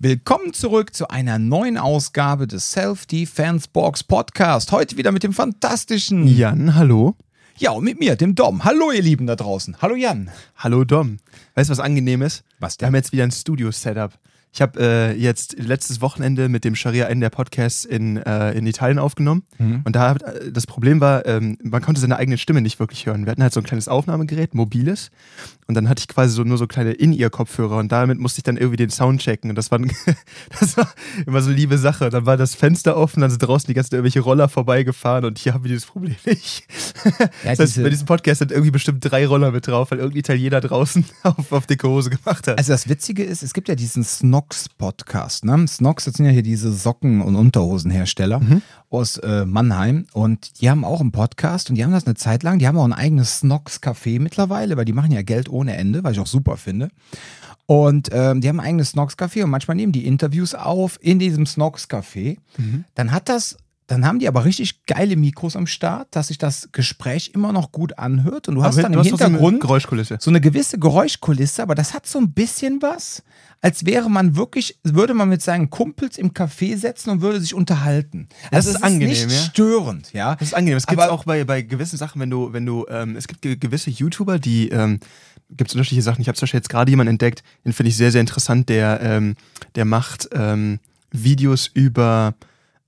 Willkommen zurück zu einer neuen Ausgabe des Self-Defense Box Podcast. Heute wieder mit dem fantastischen Jan, hallo. Ja, und mit mir, dem Dom. Hallo, ihr Lieben da draußen. Hallo, Jan. Hallo Dom. Weißt du, was angenehm ist? Was Wir haben jetzt wieder ein Studio-Setup. Ich habe äh, jetzt letztes Wochenende mit dem Sharia N der Podcast in, äh, in Italien aufgenommen. Mhm. Und da hat, äh, das Problem war, ähm, man konnte seine eigene Stimme nicht wirklich hören. Wir hatten halt so ein kleines Aufnahmegerät, mobiles. Und dann hatte ich quasi so nur so kleine In-Ear-Kopfhörer und damit musste ich dann irgendwie den Sound checken. Und das war, das war immer so eine liebe Sache. Dann war das Fenster offen, dann sind draußen die ganzen irgendwelche Roller vorbeigefahren und hier haben wir dieses Problem nicht. Ja, das heißt, diese- bei diesem Podcast sind irgendwie bestimmt drei Roller mit drauf, weil irgendein Italiener draußen auf, auf dicke Hose gemacht hat. Also das Witzige ist, es gibt ja diesen Snox-Podcast. Ne? Snox, das sind ja hier diese Socken- und Unterhosenhersteller aus äh, Mannheim. Und die haben auch einen Podcast und die haben das eine Zeit lang. Die haben auch ein eigenes Snox-Café mittlerweile, weil die machen ja Geld ohne Ende, was ich auch super finde. Und ähm, die haben ein eigenes Snox-Café und manchmal nehmen die Interviews auf in diesem Snox-Café. Dann hat das, dann haben die aber richtig geile Mikros am Start, dass sich das Gespräch immer noch gut anhört. Und du hast Aber dann du im hast doch so eine Hintergrund Geräuschkulisse. so eine gewisse Geräuschkulisse, aber das hat so ein bisschen was, als wäre man wirklich, würde man mit seinen Kumpels im Café setzen und würde sich unterhalten. Das Also ist es angenehm, nicht ja. störend, ja. Das ist angenehm. Es gibt auch bei, bei gewissen Sachen, wenn du, wenn du, ähm, es gibt ge gewisse YouTuber, die, ähm, gibt es unterschiedliche Sachen. Ich habe zum Beispiel jetzt gerade jemanden entdeckt, den finde ich sehr, sehr interessant, der, ähm, der macht ähm, Videos über,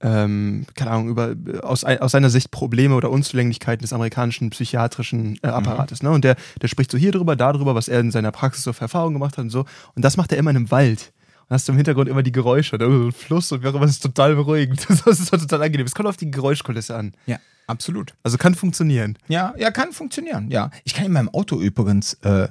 ähm, keine Ahnung, über aus, aus seiner Sicht Probleme oder Unzulänglichkeiten des amerikanischen psychiatrischen äh, Apparates. Ne? Und der, der spricht so hier drüber, da drüber, was er in seiner Praxis so für Erfahrungen gemacht hat und so. Und das macht er immer in einem Wald. Und hast du im Hintergrund immer die Geräusche und irgendwo so ein Fluss und wie auch immer, das ist total beruhigend. Das ist total angenehm. Es kommt auf die Geräuschkulisse an. Ja, absolut. Also kann funktionieren. Ja, ja, kann funktionieren, ja. Ich kann in meinem Auto übrigens äh,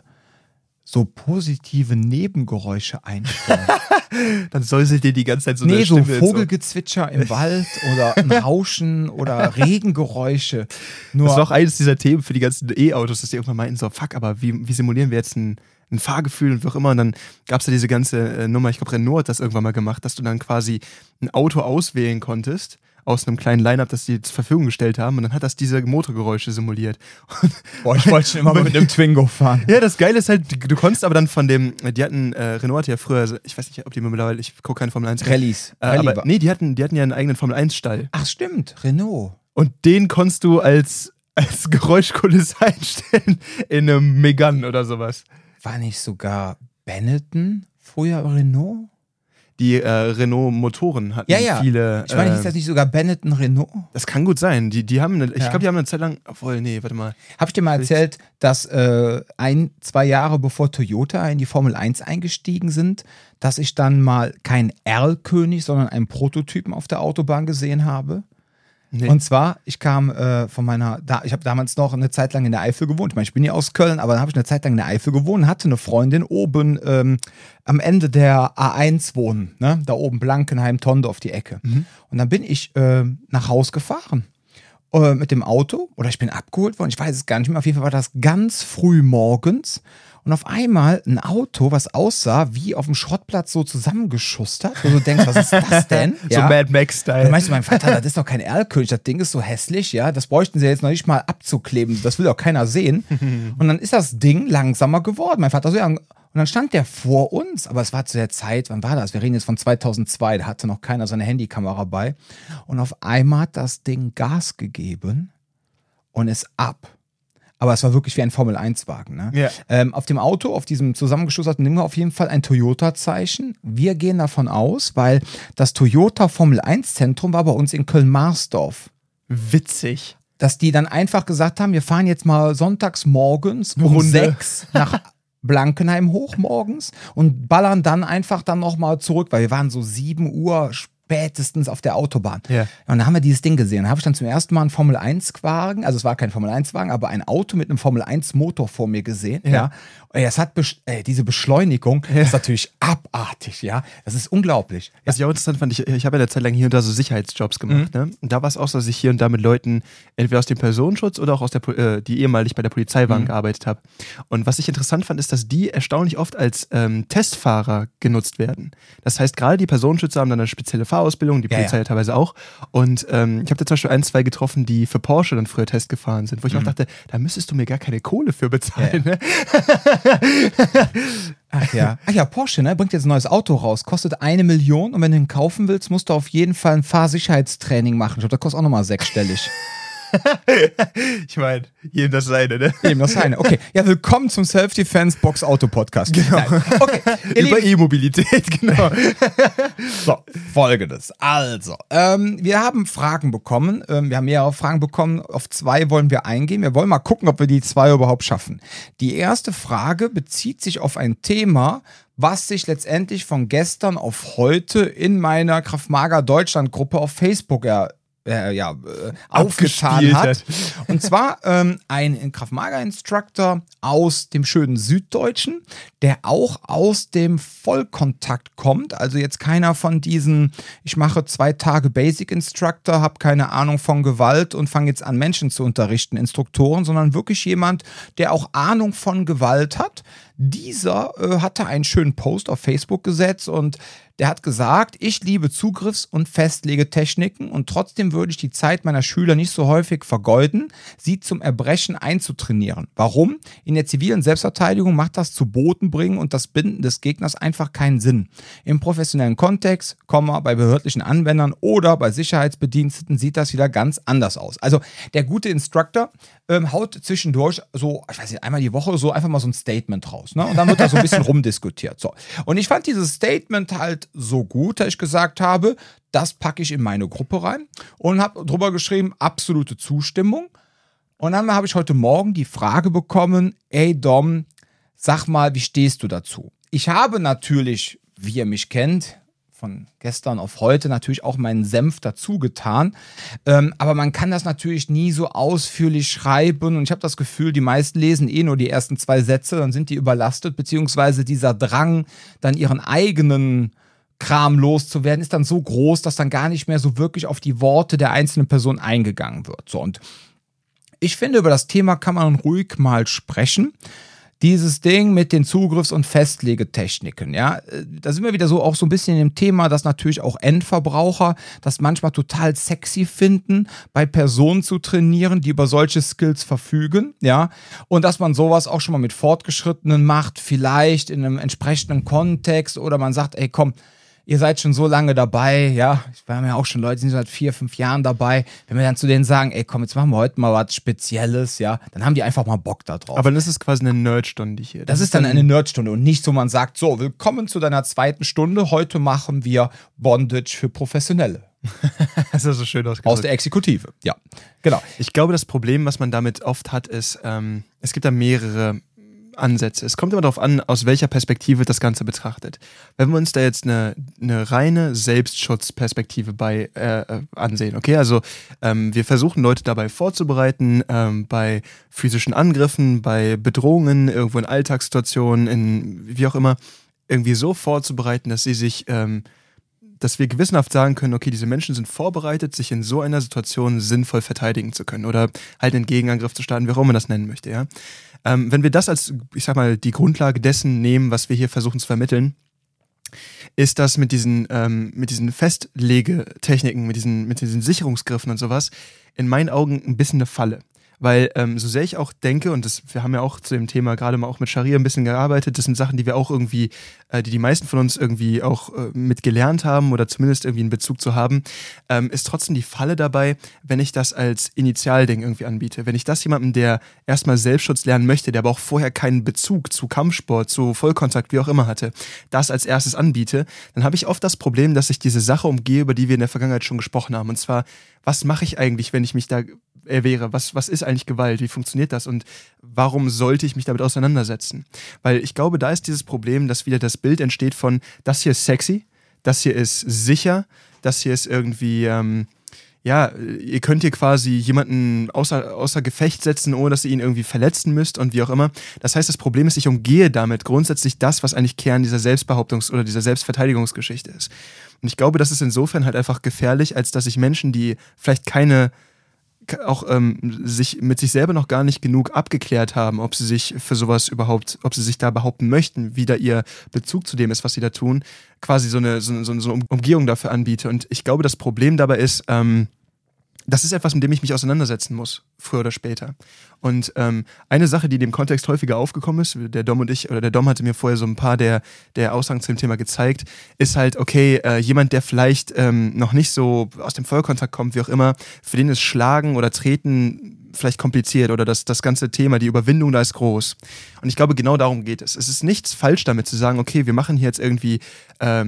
so positive Nebengeräusche einstellen. Dann säuselt dir die ganze Zeit so nee, eine so Stimme. Vogelgezwitscher im Wald oder ein Rauschen oder Regengeräusche. Nur Das war auch eines dieser Themen für die ganzen E-Autos, dass die irgendwann meinten, so, fuck, aber wie, wie simulieren wir jetzt ein, ein Fahrgefühl und wie auch immer. Und dann gab es ja diese ganze äh, Nummer, ich glaube, Renault hat das irgendwann mal gemacht, dass du dann quasi ein Auto auswählen konntest aus einem kleinen Line-Up, das die zur Verfügung gestellt haben und dann hat das diese Motorgeräusche simuliert. Und Boah, ich wollte schon immer mal mit einem Twingo fahren. ja, das Geile ist halt, du, konntest aber dann von dem, die hatten, äh, Renault hatte ja früher, ich weiß nicht, ob die mittlerweile, ich gucke keine Formel 1 mehr. Rallyes. Äh, Rallye aber nee, die hatten, die hatten ja einen eigenen Formel 1-Stall. Ach stimmt, Renault. Und den konntest du als, als Geräuschkulisse einstellen in einem Megane oder sowas. War nicht sogar Benetton früher Renault? Die äh, Renault-Motoren hatten Ja, ja. viele. Ich meine, äh, hieß das nicht sogar Benetton Renault? das kann gut sein. Die, die haben, eine, ich Ja. glaube, die haben eine Zeit lang. Obwohl, nee, warte mal. Habe ich dir mal erzählt, dass äh, ein, zwei Jahre bevor Toyota in die Formel 1 eingestiegen sind, dass ich dann mal keinen R-König, sondern einen Prototypen auf der Autobahn gesehen habe? Nee. Und zwar, ich kam äh, von meiner, da, ich habe damals noch eine Zeit lang in der Eifel gewohnt. Ich meine, ich bin ja aus Köln, aber dann habe ich eine Zeit lang in der Eifel gewohnt, hatte eine Freundin oben ähm, am Ende der A1 wohnen, ne? da oben Blankenheim, Tondorf, die Ecke. Und dann bin ich ähm, nach Haus gefahren äh, mit dem Auto oder ich bin abgeholt worden, ich weiß es gar nicht mehr. Auf jeden Fall war das ganz früh morgens und auf einmal ein Auto, was aussah wie auf dem Schrottplatz so zusammengeschustert. Wo du denkst, was ist das denn? So Mad Dann Max-Style. meinst du, mein Vater, das ist doch kein Erlkönig, das Ding ist so hässlich, ja, das bräuchten sie jetzt noch nicht mal abzukleben, das will doch keiner sehen. Und dann ist das Ding langsamer geworden. Mein Vater so, ja, und dann stand der vor uns, aber es war zu der Zeit, wann war das? Wir reden jetzt von 2002, da hatte noch keiner seine Handykamera bei. Und auf einmal hat das Ding Gas gegeben und ist ab. Aber es war wirklich wie ein Formel-1-Wagen. Ne? Ja. Ähm, auf dem Auto, auf diesem zusammengeschusterten Ding war auf jeden Fall ein Toyota-Zeichen. Wir gehen davon aus, weil das Toyota Formel-1-Zentrum war bei uns in Köln-Marsdorf. Witzig. Dass die dann einfach gesagt haben, wir fahren jetzt mal sonntags morgens um Runde. sechs nach Blankenheim hoch morgens und ballern dann einfach dann nochmal zurück, weil wir waren so 7 Uhr spätestens auf der Autobahn. Ja. Und dann haben wir dieses Ding gesehen. Da habe ich dann zum ersten Mal einen Formel-1-Wagen, also es war kein Formel-1-Wagen, aber ein Auto mit einem Formel-1-Motor vor mir gesehen. Ja. Ja. Ey, das hat besch- ey, diese Beschleunigung ist natürlich abartig, ja. Das ist unglaublich. Was ich auch interessant fand, ich, ich habe ja eine Zeit lang hier und da so Sicherheitsjobs gemacht. Mhm. Ne? Und da war es auch so, dass ich hier und da mit Leuten entweder aus dem Personenschutz oder auch aus der, äh, die ehemalig bei der Polizei Mhm. waren, gearbeitet habe. Und was ich interessant fand, ist, dass die erstaunlich oft als ähm, Testfahrer genutzt werden. Das heißt, gerade die Personenschützer haben dann eine spezielle Fahrausbildung, die Ja, Polizei ja. ja teilweise auch. Und ähm, ich habe da zum Beispiel ein, zwei getroffen, die für Porsche dann früher Test gefahren sind, wo Mhm. ich auch dachte, da müsstest du mir gar keine Kohle für bezahlen. Ne? Ach ja. Ach ja, Porsche, ne? Bringt jetzt ein neues Auto raus. Kostet eine Million und wenn du ihn kaufen willst, musst du auf jeden Fall ein Fahrsicherheitstraining machen. Ich glaube, das kostet auch nochmal sechsstellig. ich meine, jedem das seine, ne? Jedem das seine. Okay. Ja, willkommen zum Self-Defense Box Auto Podcast. Genau. Nein. Okay. Über E-Mobilität, genau. so, folgendes. Also, ähm, wir haben Fragen bekommen. Ähm, wir haben mehrere Fragen bekommen. Auf zwei wollen wir eingehen. Wir wollen mal gucken, ob wir die zwei überhaupt schaffen. Die erste Frage bezieht sich auf ein Thema, was sich letztendlich von gestern auf heute in meiner Kraftmager Deutschland Gruppe auf Facebook er, äh, ja, äh, aufgetan hat. hat. Und zwar ähm, ein Kraftmager-Instructor aus dem schönen Süddeutschen, der auch aus dem Vollkontakt kommt. Also jetzt keiner von diesen, ich mache zwei Tage Basic Instructor, habe keine Ahnung von Gewalt und fange jetzt an, Menschen zu unterrichten, Instruktoren, sondern wirklich jemand, der auch Ahnung von Gewalt hat. Dieser äh, hatte einen schönen Post auf Facebook gesetzt und der hat gesagt, ich liebe Zugriffs- und Festlegetechniken und trotzdem würde ich die Zeit meiner Schüler nicht so häufig vergeuden, sie zum Erbrechen einzutrainieren. Warum? In der zivilen Selbstverteidigung macht das zu Boten bringen und das Binden des Gegners einfach keinen Sinn. Im professionellen Kontext, bei behördlichen Anwendern oder bei Sicherheitsbediensteten sieht das wieder ganz anders aus. Also der gute Instructor ähm, haut zwischendurch so, ich weiß nicht, einmal die Woche so einfach mal so ein Statement raus. Ne? Und dann wird da so ein bisschen rumdiskutiert. So. Und ich fand dieses Statement halt so gut, dass ich gesagt habe, das packe ich in meine Gruppe rein und habe drüber geschrieben, absolute Zustimmung. Und dann habe ich heute Morgen die Frage bekommen, ey Dom, sag mal, wie stehst du dazu? Ich habe natürlich, wie ihr mich kennt, von gestern auf heute natürlich auch meinen Senf dazu getan. Ähm, aber man kann das natürlich nie so ausführlich schreiben. Und ich habe das Gefühl, die meisten lesen eh nur die ersten zwei Sätze, dann sind die überlastet, beziehungsweise dieser Drang, dann ihren eigenen Kram loszuwerden, ist dann so groß, dass dann gar nicht mehr so wirklich auf die Worte der einzelnen Person eingegangen wird. So, und ich finde, über das Thema kann man ruhig mal sprechen dieses Ding mit den Zugriffs- und Festlegetechniken, ja, äh, da sind wir wieder so auch so ein bisschen im Thema, dass natürlich auch Endverbraucher das manchmal total sexy finden, bei Personen zu trainieren, die über solche Skills verfügen, ja, und dass man sowas auch schon mal mit Fortgeschrittenen macht, vielleicht in einem entsprechenden Kontext oder man sagt, ey, komm, ihr seid schon so lange dabei, ja, wir haben ja auch schon Leute, die sind seit vier, fünf Jahren dabei. Wenn wir dann zu denen sagen, ey, komm, jetzt machen wir heute mal was Spezielles, ja, dann haben die einfach mal Bock da drauf. Aber das ist quasi eine Nerdstunde hier. Das, das ist dann eine Nerdstunde und nicht so, man sagt, so, willkommen zu deiner zweiten Stunde. Heute machen wir Bondage für Professionelle. das ist so schön ausgedrückt. Aus der Exekutive, ja. Genau. Ich glaube, das Problem, was man damit oft hat, ist, ähm, es gibt da mehrere Ansätze. Es kommt immer darauf an, aus welcher Perspektive das Ganze betrachtet. Wenn wir uns da jetzt eine, eine reine Selbstschutzperspektive bei äh, äh, ansehen, okay, also ähm, wir versuchen Leute dabei vorzubereiten, ähm, bei physischen Angriffen, bei Bedrohungen, irgendwo in Alltagssituationen, in wie auch immer, irgendwie so vorzubereiten, dass sie sich ähm, dass wir gewissenhaft sagen können, okay, diese Menschen sind vorbereitet, sich in so einer Situation sinnvoll verteidigen zu können oder halt einen Gegenangriff zu starten, wie auch immer man das nennen möchte, ja. Ähm, wenn wir das als, ich sag mal, die Grundlage dessen nehmen, was wir hier versuchen zu vermitteln, ist das mit diesen, ähm, mit diesen Festlegetechniken, mit diesen, mit diesen Sicherungsgriffen und sowas, in meinen Augen ein bisschen eine Falle. Weil ähm, so sehr ich auch denke, und das, wir haben ja auch zu dem Thema gerade mal auch mit Scharia ein bisschen gearbeitet, das sind Sachen, die wir auch irgendwie, äh, die die meisten von uns irgendwie auch äh, mit gelernt haben oder zumindest irgendwie einen Bezug zu haben, ähm, ist trotzdem die Falle dabei, wenn ich das als Initialding irgendwie anbiete. Wenn ich das jemandem, der erstmal Selbstschutz lernen möchte, der aber auch vorher keinen Bezug zu Kampfsport, zu Vollkontakt, wie auch immer hatte, das als erstes anbiete, dann habe ich oft das Problem, dass ich diese Sache umgehe, über die wir in der Vergangenheit schon gesprochen haben. Und zwar, was mache ich eigentlich, wenn ich mich da wäre. Was, was ist eigentlich Gewalt? Wie funktioniert das? Und warum sollte ich mich damit auseinandersetzen? Weil ich glaube, da ist dieses Problem, dass wieder das Bild entsteht von, das hier ist sexy, das hier ist sicher, das hier ist irgendwie, ähm, ja, ihr könnt hier quasi jemanden außer, außer Gefecht setzen, ohne dass ihr ihn irgendwie verletzen müsst und wie auch immer. Das heißt, das Problem ist, ich umgehe damit grundsätzlich das, was eigentlich Kern dieser Selbstbehauptungs- oder dieser Selbstverteidigungsgeschichte ist. Und ich glaube, das ist insofern halt einfach gefährlich, als dass ich Menschen, die vielleicht keine auch ähm, sich mit sich selber noch gar nicht genug abgeklärt haben, ob sie sich für sowas überhaupt, ob sie sich da behaupten möchten, wie da ihr Bezug zu dem ist, was sie da tun, quasi so eine, so, so, so eine Umgehung dafür anbiete. Und ich glaube, das Problem dabei ist, ähm, das ist etwas, mit dem ich mich auseinandersetzen muss, früher oder später. Und ähm, eine Sache, die in dem Kontext häufiger aufgekommen ist, der Dom und ich, oder der Dom hatte mir vorher so ein paar der, der Aussagen zu dem Thema gezeigt, ist halt, okay, äh, jemand, der vielleicht ähm, noch nicht so aus dem Vollkontakt kommt, wie auch immer, für den ist Schlagen oder Treten vielleicht kompliziert oder das, das ganze Thema, die Überwindung da ist groß. Und ich glaube, genau darum geht es. Es ist nichts falsch damit zu sagen, okay, wir machen hier jetzt irgendwie äh,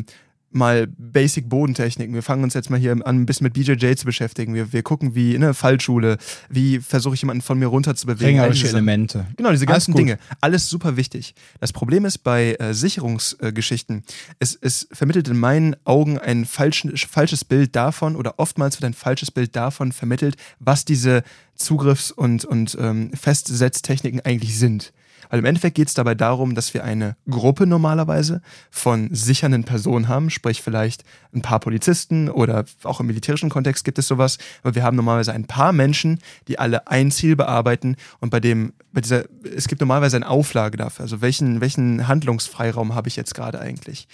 mal Basic Bodentechniken. Wir fangen uns jetzt mal hier an, ein bisschen mit BJJ zu beschäftigen. Wir, wir gucken, wie, ne, Fallschule, wie versuche ich jemanden von mir runter zu bewegen. Ringerische Elemente. Genau, diese ganzen Dinge. Alles super wichtig. Das Problem ist bei äh, Sicherungsgeschichten, äh, es, es vermittelt in meinen Augen ein falsch, falsches Bild davon oder oftmals wird ein falsches Bild davon vermittelt, was diese Zugriffs- und, und ähm, Festsetztechniken eigentlich sind. Weil im Endeffekt geht es dabei darum, dass wir eine Gruppe normalerweise von sichernden Personen haben, sprich vielleicht ein paar Polizisten oder auch im militärischen Kontext gibt es sowas, aber wir haben normalerweise ein paar Menschen, die alle ein Ziel bearbeiten und bei dem, bei dieser, es gibt normalerweise eine Auflage dafür. Also welchen, welchen Handlungsfreiraum habe ich jetzt gerade eigentlich?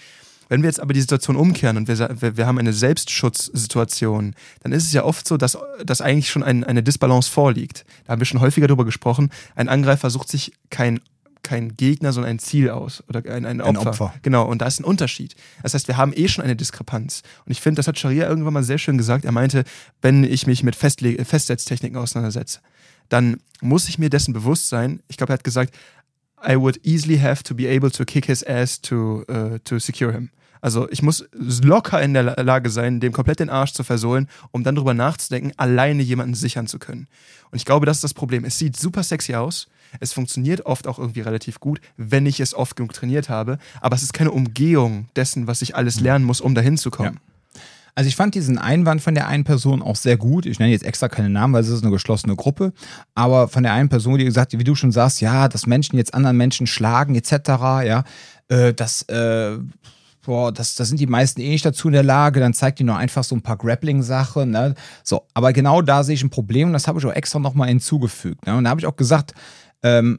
Wenn wir jetzt aber die Situation umkehren und wir, wir, haben eine Selbstschutzsituation, dann ist es ja oft so, dass, dass eigentlich schon ein, eine Disbalance vorliegt. Da haben wir schon häufiger darüber gesprochen. Ein Angreifer sucht sich kein kein Gegner, sondern ein Ziel aus oder ein, ein, Opfer. ein Opfer. Genau, und da ist ein Unterschied. Das heißt, wir haben eh schon eine Diskrepanz. Und ich finde, das hat Sharia irgendwann mal sehr schön gesagt. Er meinte, wenn ich mich mit Festle Festsetztechniken auseinandersetze, dann muss ich mir dessen bewusst sein. Ich glaube, er hat gesagt, I would easily have to be able to kick his ass to, uh, to secure him. Also ich muss locker in der Lage sein, dem komplett den Arsch zu versohlen, um dann darüber nachzudenken, alleine jemanden sichern zu können. Und ich glaube, das ist das Problem. Es sieht super sexy aus. Es funktioniert oft auch irgendwie relativ gut, wenn ich es oft genug trainiert habe. Aber es ist keine Umgehung dessen, was ich alles lernen muss, um dahin zu kommen. Ja. Also ich fand diesen Einwand von der einen Person auch sehr gut. Ich nenne jetzt extra keine Namen, weil es ist eine geschlossene Gruppe. Aber von der einen Person, die gesagt, wie du schon sagst, ja, dass Menschen jetzt anderen Menschen schlagen etc. Ja, äh, das äh, boah, das, das sind die meisten eh nicht dazu in der Lage, dann zeigt die nur einfach so ein paar Grappling-Sachen. Ne? So, aber genau da sehe ich ein Problem und das habe ich auch extra nochmal hinzugefügt. Ne? Und da habe ich auch gesagt, ähm,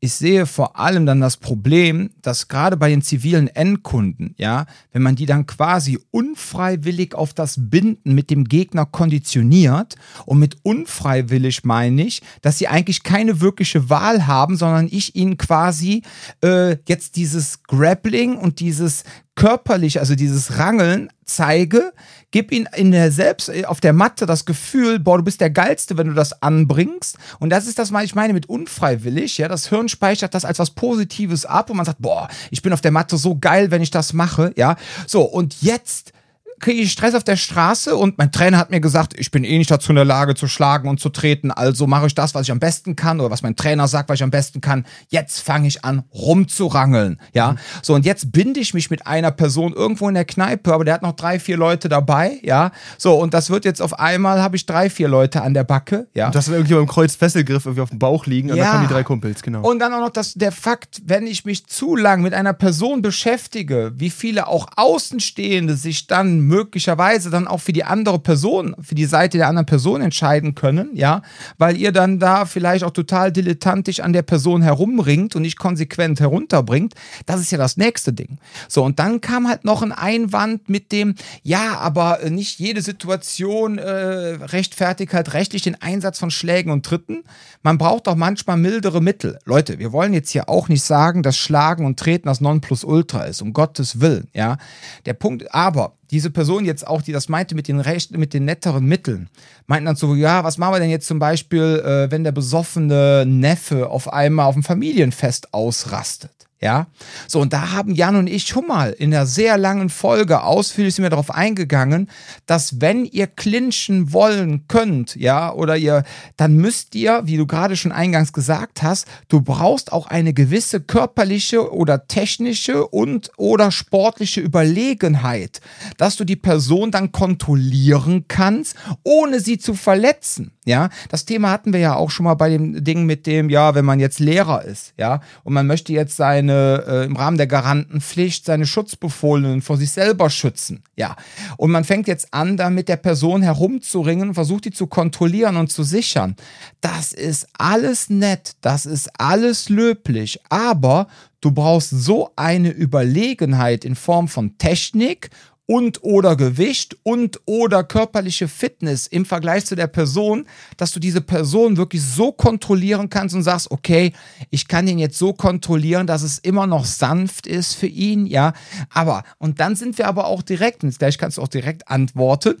ich sehe vor allem dann das Problem, dass gerade bei den zivilen Endkunden, ja, wenn man die dann quasi unfreiwillig auf das Binden mit dem Gegner konditioniert und mit unfreiwillig meine ich, dass sie eigentlich keine wirkliche Wahl haben, sondern ich ihnen quasi äh, jetzt dieses Grappling und dieses körperlich, also dieses Rangeln zeige, gib ihn in der selbst äh, auf der Matte das Gefühl, boah, du bist der geilste, wenn du das anbringst und das ist das, was ich meine mit unfreiwillig, ja, das Hirn speichert das als was positives ab und man sagt, boah, ich bin auf der Matte so geil, wenn ich das mache, ja. So, und jetzt kriege ich Stress auf der Straße und mein Trainer hat mir gesagt, ich bin eh nicht dazu in der Lage zu schlagen und zu treten, also mache ich das, was ich am besten kann oder was mein Trainer sagt, was ich am besten kann. Jetzt fange ich an rumzurangeln, ja. Mhm. So und jetzt binde ich mich mit einer Person irgendwo in der Kneipe, aber der hat noch drei, vier Leute dabei, ja. So und das wird jetzt auf einmal habe ich drei, vier Leute an der Backe, ja. Und das ist irgendwie beim Kreuz Fesselgriff irgendwie auf dem Bauch liegen und ja. dann kommen die drei Kumpels, genau. Und dann auch noch das, der Fakt, wenn ich mich zu lang mit einer Person beschäftige, wie viele auch Außenstehende sich dann möglicherweise dann auch für die andere Person, für die Seite der anderen Person entscheiden können, ja, weil ihr dann da vielleicht auch total dilettantisch an der Person herumringt und nicht konsequent herunterbringt. Das ist ja das nächste Ding. So, und dann kam halt noch ein Einwand mit dem, ja, aber nicht jede Situation äh, rechtfertigt halt rechtlich den Einsatz von Schlägen und Tritten. Man braucht auch manchmal mildere Mittel. Leute, wir wollen jetzt hier auch nicht sagen, dass Schlagen und Treten das Nonplusultra ist, um Gottes Willen, ja. Der Punkt, aber diese Person jetzt auch, die das meinte mit den recht, mit den netteren Mitteln, meinten dann so, ja, was machen wir denn jetzt zum Beispiel, äh, wenn der besoffene Neffe auf einmal auf dem Familienfest ausrastet? Ja, so und da haben Jan und ich schon mal in einer sehr langen Folge ausführlich sind wir darauf eingegangen, dass wenn ihr clinchen wollen könnt, ja, oder ihr, dann müsst ihr, wie du gerade schon eingangs gesagt hast, du brauchst auch eine gewisse körperliche oder technische und oder sportliche Überlegenheit, dass du die Person dann kontrollieren kannst, ohne sie zu verletzen. Ja, das Thema hatten wir ja auch schon mal bei dem Ding mit dem, ja, wenn man jetzt Lehrer ist, ja, und man möchte jetzt seine, äh, im Rahmen der Garantenpflicht seine Schutzbefohlenen vor sich selber schützen, ja. Und man fängt jetzt an, da mit der Person herumzuringen, versucht die zu kontrollieren und zu sichern. Das ist alles nett, das ist alles löblich, aber du brauchst so eine Überlegenheit in Form von Technik und oder Gewicht und oder körperliche Fitness im Vergleich zu der Person, dass du diese Person wirklich so kontrollieren kannst und sagst, okay, ich kann ihn jetzt so kontrollieren, dass es immer noch sanft ist für ihn, ja. Aber, und dann sind wir aber auch direkt, und gleich kannst du auch direkt antworten,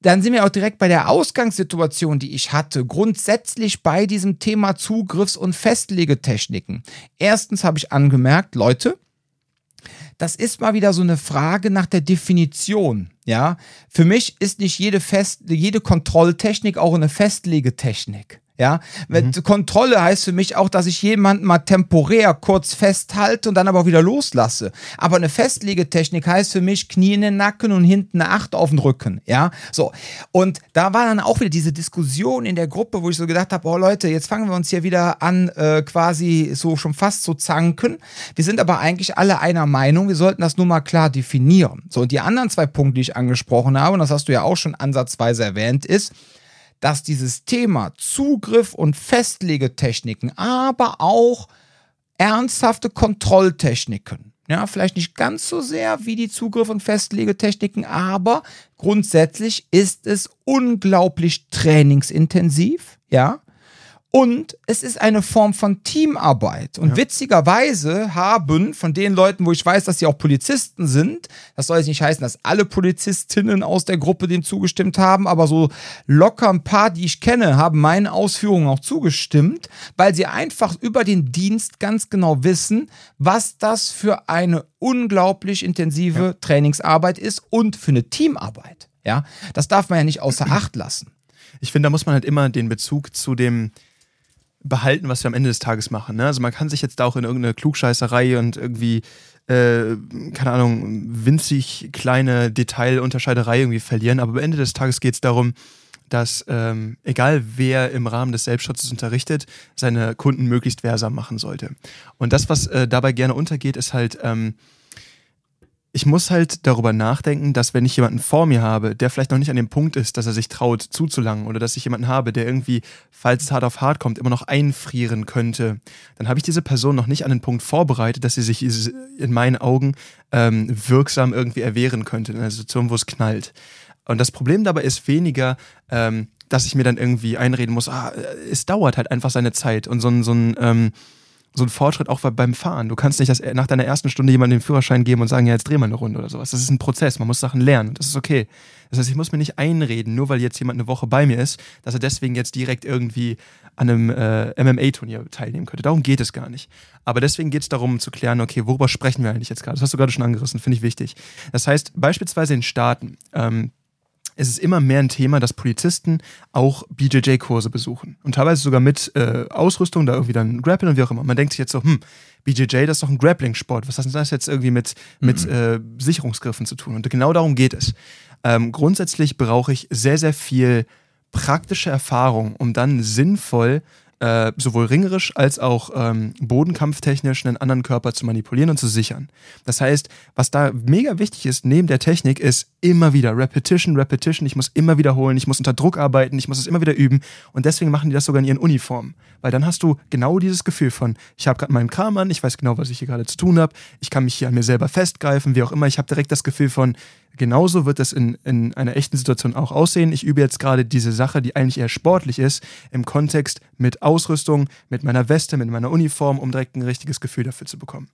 dann sind wir auch direkt bei der Ausgangssituation, die ich hatte, grundsätzlich bei diesem Thema Zugriffs- und Festlegetechniken. Erstens habe ich angemerkt, Leute, das ist mal wieder so eine Frage nach der Definition. Ja, für mich ist nicht jede Fest, jede Kontrolltechnik auch eine Festlegetechnik. Ja, mhm. Kontrolle heißt für mich auch, dass ich jemanden mal temporär kurz festhalte und dann aber auch wieder loslasse. Aber eine Festlegetechnik heißt für mich Knie in den Nacken und hinten eine Acht auf den Rücken. Ja, so. Und da war dann auch wieder diese Diskussion in der Gruppe, wo ich so gedacht habe, oh Leute, jetzt fangen wir uns hier wieder an, äh, quasi so schon fast zu zanken. Wir sind aber eigentlich alle einer Meinung, wir sollten das nur mal klar definieren. So, und die anderen zwei Punkte, die ich angesprochen habe, und das hast du ja auch schon ansatzweise erwähnt, ist, dass dieses Thema Zugriff und Festlegetechniken, aber auch ernsthafte Kontrolltechniken, ja, vielleicht nicht ganz so sehr wie die Zugriff- und Festlegetechniken, aber grundsätzlich ist es unglaublich trainingsintensiv, ja. Und es ist eine Form von Teamarbeit. Und ja. witzigerweise haben von den Leuten, wo ich weiß, dass sie auch Polizisten sind, das soll jetzt nicht heißen, dass alle Polizistinnen aus der Gruppe dem zugestimmt haben, aber so locker ein paar, die ich kenne, haben meinen Ausführungen auch zugestimmt, weil sie einfach über den Dienst ganz genau wissen, was das für eine unglaublich intensive ja. Trainingsarbeit ist und für eine Teamarbeit. Ja, das darf man ja nicht außer Acht lassen. Ich finde, da muss man halt immer den Bezug zu dem behalten, was wir am Ende des Tages machen. Ne? Also man kann sich jetzt da auch in irgendeine Klugscheißerei und irgendwie, äh, keine Ahnung, winzig kleine Detailunterscheiderei irgendwie verlieren, aber am Ende des Tages geht es darum, dass ähm, egal wer im Rahmen des Selbstschutzes unterrichtet, seine Kunden möglichst wehrsam machen sollte. Und das, was äh, dabei gerne untergeht, ist halt ähm, ich muss halt darüber nachdenken, dass wenn ich jemanden vor mir habe, der vielleicht noch nicht an dem Punkt ist, dass er sich traut zuzulangen oder dass ich jemanden habe, der irgendwie, falls es hart auf hart kommt, immer noch einfrieren könnte, dann habe ich diese Person noch nicht an den Punkt vorbereitet, dass sie sich in meinen Augen ähm, wirksam irgendwie erwehren könnte in einer Situation, wo es knallt. Und das Problem dabei ist weniger, ähm, dass ich mir dann irgendwie einreden muss, ah, es dauert halt einfach seine Zeit und so ein, so ein ähm, so ein Fortschritt auch beim Fahren. Du kannst nicht das, nach deiner ersten Stunde jemandem den Führerschein geben und sagen, ja, jetzt dreh mal eine Runde oder sowas. Das ist ein Prozess, man muss Sachen lernen und das ist okay. Das heißt, ich muss mir nicht einreden, nur weil jetzt jemand eine Woche bei mir ist, dass er deswegen jetzt direkt irgendwie an einem äh, MMA-Turnier teilnehmen könnte. Darum geht es gar nicht. Aber deswegen geht es darum zu klären, okay, worüber sprechen wir eigentlich jetzt gerade? Das hast du gerade schon angerissen, finde ich wichtig. Das heißt, beispielsweise in Staaten, ähm, es ist immer mehr ein Thema, dass Polizisten auch BJJ-Kurse besuchen. Und teilweise sogar mit äh, Ausrüstung, da irgendwie dann Grappeln und wie auch immer. Man denkt sich jetzt so, hm, BJJ, das ist doch ein Grappling-Sport. Was hat das jetzt irgendwie mit, mit mhm. äh, Sicherungsgriffen zu tun? Und genau darum geht es. Ähm, grundsätzlich brauche ich sehr, sehr viel praktische Erfahrung, um dann sinnvoll äh, sowohl ringerisch als auch ähm, bodenkampftechnisch einen anderen Körper zu manipulieren und zu sichern. Das heißt, was da mega wichtig ist neben der Technik, ist immer wieder Repetition, Repetition. Ich muss immer wiederholen, ich muss unter Druck arbeiten, ich muss es immer wieder üben. Und deswegen machen die das sogar in ihren Uniformen. Weil dann hast du genau dieses Gefühl von, ich habe gerade meinen Kram an, ich weiß genau, was ich hier gerade zu tun habe, ich kann mich hier an mir selber festgreifen, wie auch immer. Ich habe direkt das Gefühl von, genauso wird es in, in einer echten Situation auch aussehen. Ich übe jetzt gerade diese Sache, die eigentlich eher sportlich ist, im Kontext mit Ausrüstung, mit meiner Weste, mit meiner Uniform, um direkt ein richtiges Gefühl dafür zu bekommen.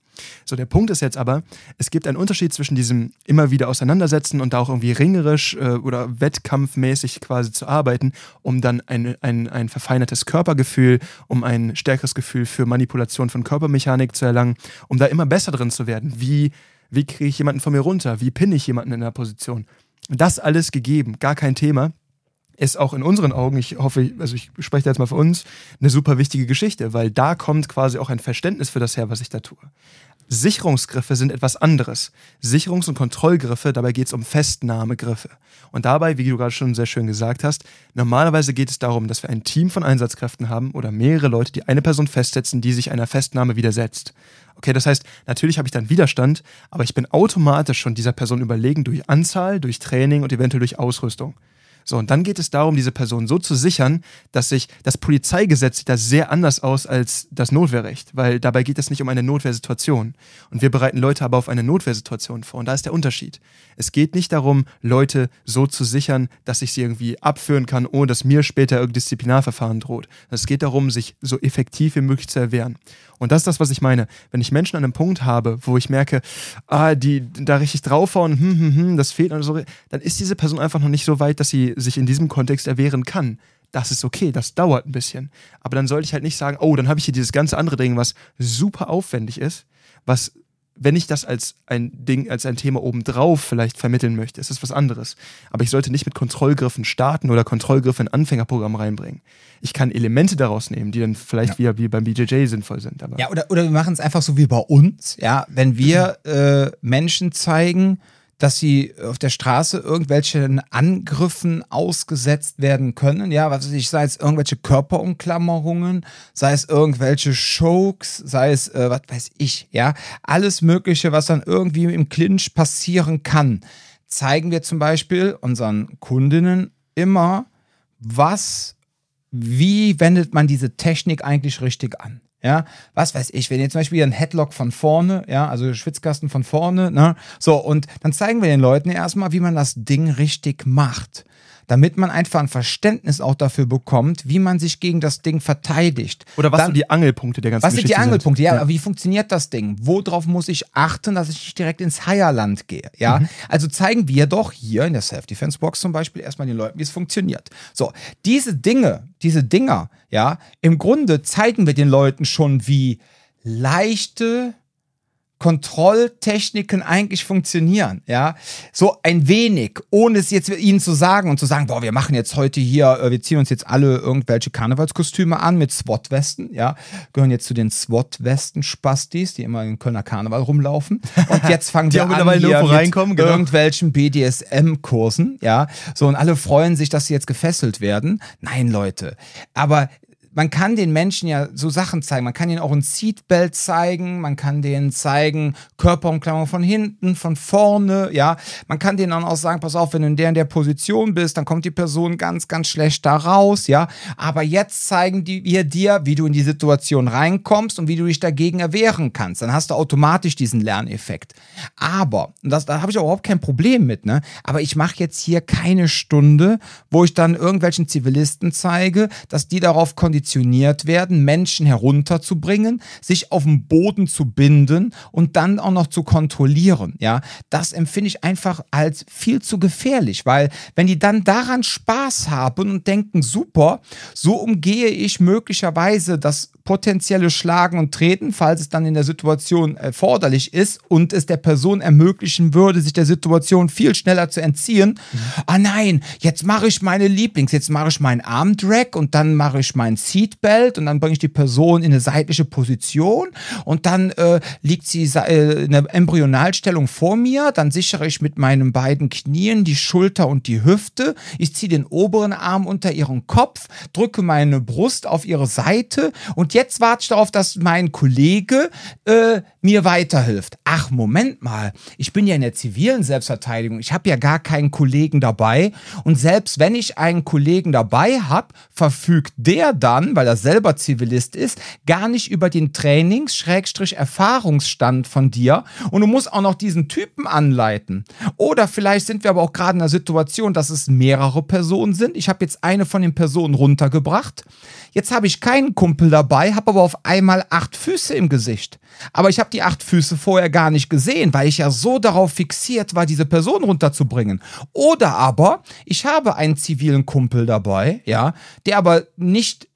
So, der Punkt ist jetzt aber, es gibt einen Unterschied zwischen diesem immer wieder auseinandersetzen und da auch irgendwie ringerisch äh, oder wettkampfmäßig quasi zu arbeiten, um dann ein, ein, ein verfeinertes Körpergefühl, um ein stärkeres Gefühl für Manipulation von Körpermechanik zu erlangen, um da immer besser drin zu werden. Wie wie kriege ich jemanden von mir runter? Wie pinne ich jemanden in der Position? Das alles gegeben, gar kein Thema. Ist auch in unseren Augen, ich hoffe, also ich spreche jetzt mal für uns, eine super wichtige Geschichte, weil da kommt quasi auch ein Verständnis für das her, was ich da tue. Sicherungsgriffe sind etwas anderes. Sicherungs- und Kontrollgriffe, dabei geht es um Festnahmegriffe. Und dabei, wie du gerade schon sehr schön gesagt hast, normalerweise geht es darum, dass wir ein Team von Einsatzkräften haben oder mehrere Leute, die eine Person festsetzen, die sich einer Festnahme widersetzt. Okay, das heißt, natürlich habe ich dann Widerstand, aber ich bin automatisch schon dieser Person überlegen durch Anzahl, durch Training und eventuell durch Ausrüstung. So, und dann geht es darum, diese Person so zu sichern, dass sich das Polizeigesetz sieht da sehr anders aus als das Notwehrrecht, weil dabei geht es nicht um eine Notwehrsituation. Und wir bereiten Leute aber auf eine Notwehrsituation vor. Und da ist der Unterschied. Es geht nicht darum, Leute so zu sichern, dass ich sie irgendwie abführen kann, ohne dass mir später irgendein Disziplinarverfahren droht. Es geht darum, sich so effektiv wie möglich zu erwehren. Und das ist das, was ich meine. Wenn ich Menschen an einem Punkt habe, wo ich merke, ah, die da richtig draufhauen, hm, hm, hm, das fehlt und so, dann ist diese Person einfach noch nicht so weit, dass sie sich in diesem Kontext erwehren kann. Das ist okay, das dauert ein bisschen. Aber dann sollte ich halt nicht sagen, oh, dann habe ich hier dieses ganze andere Ding, was super aufwendig ist, was wenn ich das als ein Ding, als ein Thema obendrauf vielleicht vermitteln möchte, ist das was anderes. Aber ich sollte nicht mit Kontrollgriffen starten oder Kontrollgriffe in Anfängerprogramm reinbringen. Ich kann Elemente daraus nehmen, die dann vielleicht ja. wieder wie beim BJJ sinnvoll sind. Ja, oder, oder wir machen es einfach so wie bei uns, ja, wenn wir äh, Menschen zeigen, dass sie auf der Straße irgendwelchen Angriffen ausgesetzt werden können. Ja, was weiß ich, sei es irgendwelche Körperumklammerungen, sei es irgendwelche Chokes, sei es, äh, was weiß ich, ja, alles Mögliche, was dann irgendwie im Clinch passieren kann, zeigen wir zum Beispiel unseren Kundinnen immer, was, wie wendet man diese Technik eigentlich richtig an. Ja, was weiß ich, wenn ihr zum Beispiel einen Headlock von vorne, ja, also Schwitzkasten von vorne, ne, so, und dann zeigen wir den Leuten erstmal, wie man das Ding richtig macht damit man einfach ein Verständnis auch dafür bekommt, wie man sich gegen das Ding verteidigt. Oder was Dann, sind die Angelpunkte der ganzen Was sind die Angelpunkte? Sind? Ja, ja, wie funktioniert das Ding? Worauf muss ich achten, dass ich nicht direkt ins Heierland gehe? Ja, mhm. also zeigen wir doch hier in der Self-Defense-Box zum Beispiel erstmal den Leuten, wie es funktioniert. So, diese Dinge, diese Dinger, ja, im Grunde zeigen wir den Leuten schon, wie leichte Kontrolltechniken eigentlich funktionieren, ja, so ein wenig, ohne es jetzt ihnen zu sagen und zu sagen, boah, wir machen jetzt heute hier, äh, wir ziehen uns jetzt alle irgendwelche Karnevalskostüme an mit SWAT-Westen, ja, gehören jetzt zu den SWAT-Westen-Spastis, die immer in Kölner Karneval rumlaufen und jetzt fangen wir an hier mit genau. irgendwelchen BDSM-Kursen, ja, so und alle freuen sich, dass sie jetzt gefesselt werden. Nein, Leute, aber man kann den Menschen ja so Sachen zeigen. Man kann ihnen auch ein Seatbelt zeigen, man kann denen zeigen, Körperumklammerung von hinten, von vorne, ja. Man kann denen dann auch sagen, pass auf, wenn du in der in der Position bist, dann kommt die Person ganz, ganz schlecht da raus, ja. Aber jetzt zeigen die, wir dir, wie du in die Situation reinkommst und wie du dich dagegen erwehren kannst. Dann hast du automatisch diesen Lerneffekt. Aber, das, da habe ich auch überhaupt kein Problem mit, ne? Aber ich mache jetzt hier keine Stunde, wo ich dann irgendwelchen Zivilisten zeige, dass die darauf konditioniert konditioniert werden, Menschen herunterzubringen, sich auf den Boden zu binden und dann auch noch zu kontrollieren. Ja, das empfinde ich einfach als viel zu gefährlich, weil wenn die dann daran Spaß haben und denken, super, so umgehe ich möglicherweise das potenzielle Schlagen und Treten, falls es dann in der Situation erforderlich ist und es der Person ermöglichen würde, sich der Situation viel schneller zu entziehen. Mhm. Ah nein, jetzt mache ich meine Lieblings, jetzt mache ich meinen Armdrag und dann mache ich mein Seatbelt und dann bringe ich die Person in eine seitliche Position und dann äh, liegt sie äh, in der Embryonalstellung vor mir, dann sichere ich mit meinen beiden Knien die Schulter und die Hüfte, ich ziehe den oberen Arm unter ihren Kopf, drücke meine Brust auf ihre Seite und jetzt warte ich darauf, dass mein Kollege äh, mir weiterhilft. Ach, Moment mal, ich bin ja in der zivilen Selbstverteidigung. Ich habe ja gar keinen Kollegen dabei. Und selbst wenn ich einen Kollegen dabei habe, verfügt der dann, weil er selber Zivilist ist, gar nicht über den Trainings-Erfahrungsstand von dir. Und du musst auch noch diesen Typen anleiten. Oder vielleicht sind wir aber auch gerade in einer Situation, dass es mehrere Personen sind. Ich habe jetzt eine von den Personen runtergebracht. Jetzt habe ich keinen Kumpel dabei, habe aber auf einmal acht Füße im Gesicht. Aber ich habe die acht Füße vorher gar nicht gesehen, weil ich ja so darauf fixiert war, diese Person runterzubringen. Oder aber ich habe einen zivilen Kumpel dabei, ja, der aber nicht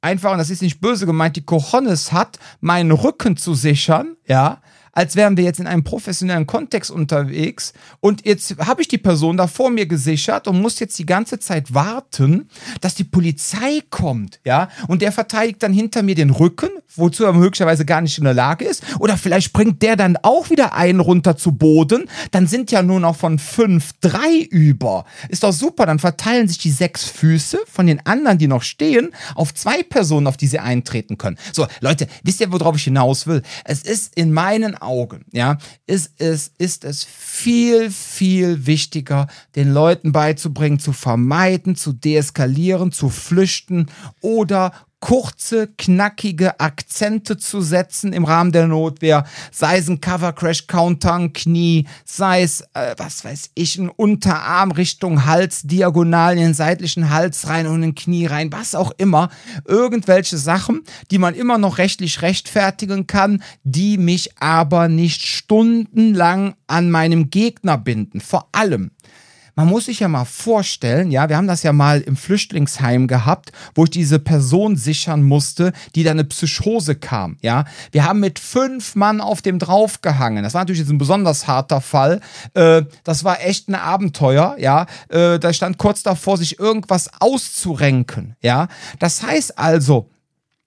einfach, und das ist nicht böse gemeint, die Cojones hat, meinen Rücken zu sichern, ja, als wären wir jetzt in einem professionellen Kontext unterwegs und jetzt habe ich die Person da vor mir gesichert und muss jetzt die ganze Zeit warten, dass die Polizei kommt, ja, und der verteidigt dann hinter mir den Rücken, wozu er möglicherweise gar nicht in der Lage ist, oder vielleicht springt der dann auch wieder einen runter zu Boden, dann sind ja nur noch von fünf drei über. Ist doch super, dann verteilen sich die sechs Füße von den anderen, die noch stehen, auf zwei Personen, auf die sie eintreten können. So, Leute, wisst ihr, worauf ich hinaus will? Es ist in meinen Augen, ja, ist es, ist es viel, viel wichtiger, den Leuten beizubringen, zu vermeiden, zu deeskalieren, zu flüchten oder kurze, knackige Akzente zu setzen im Rahmen der Notwehr, sei es ein Cover Crash Counter, ein Knie, sei es, äh, was weiß ich, ein Unterarm Richtung Hals, diagonal in den seitlichen Hals rein und ein Knie rein, was auch immer. Irgendwelche Sachen, die man immer noch rechtlich rechtfertigen kann, die mich aber nicht stundenlang an meinem Gegner binden. Vor allem, man muss sich ja mal vorstellen, ja, wir haben das ja mal im Flüchtlingsheim gehabt, wo ich diese Person sichern musste, die da eine Psychose kam, ja. Wir haben mit fünf Mann auf dem draufgehangen. Das war natürlich jetzt ein besonders harter Fall. Äh, das war echt ein Abenteuer, ja. Äh, da stand kurz davor, sich irgendwas auszurenken, ja. Das heißt also,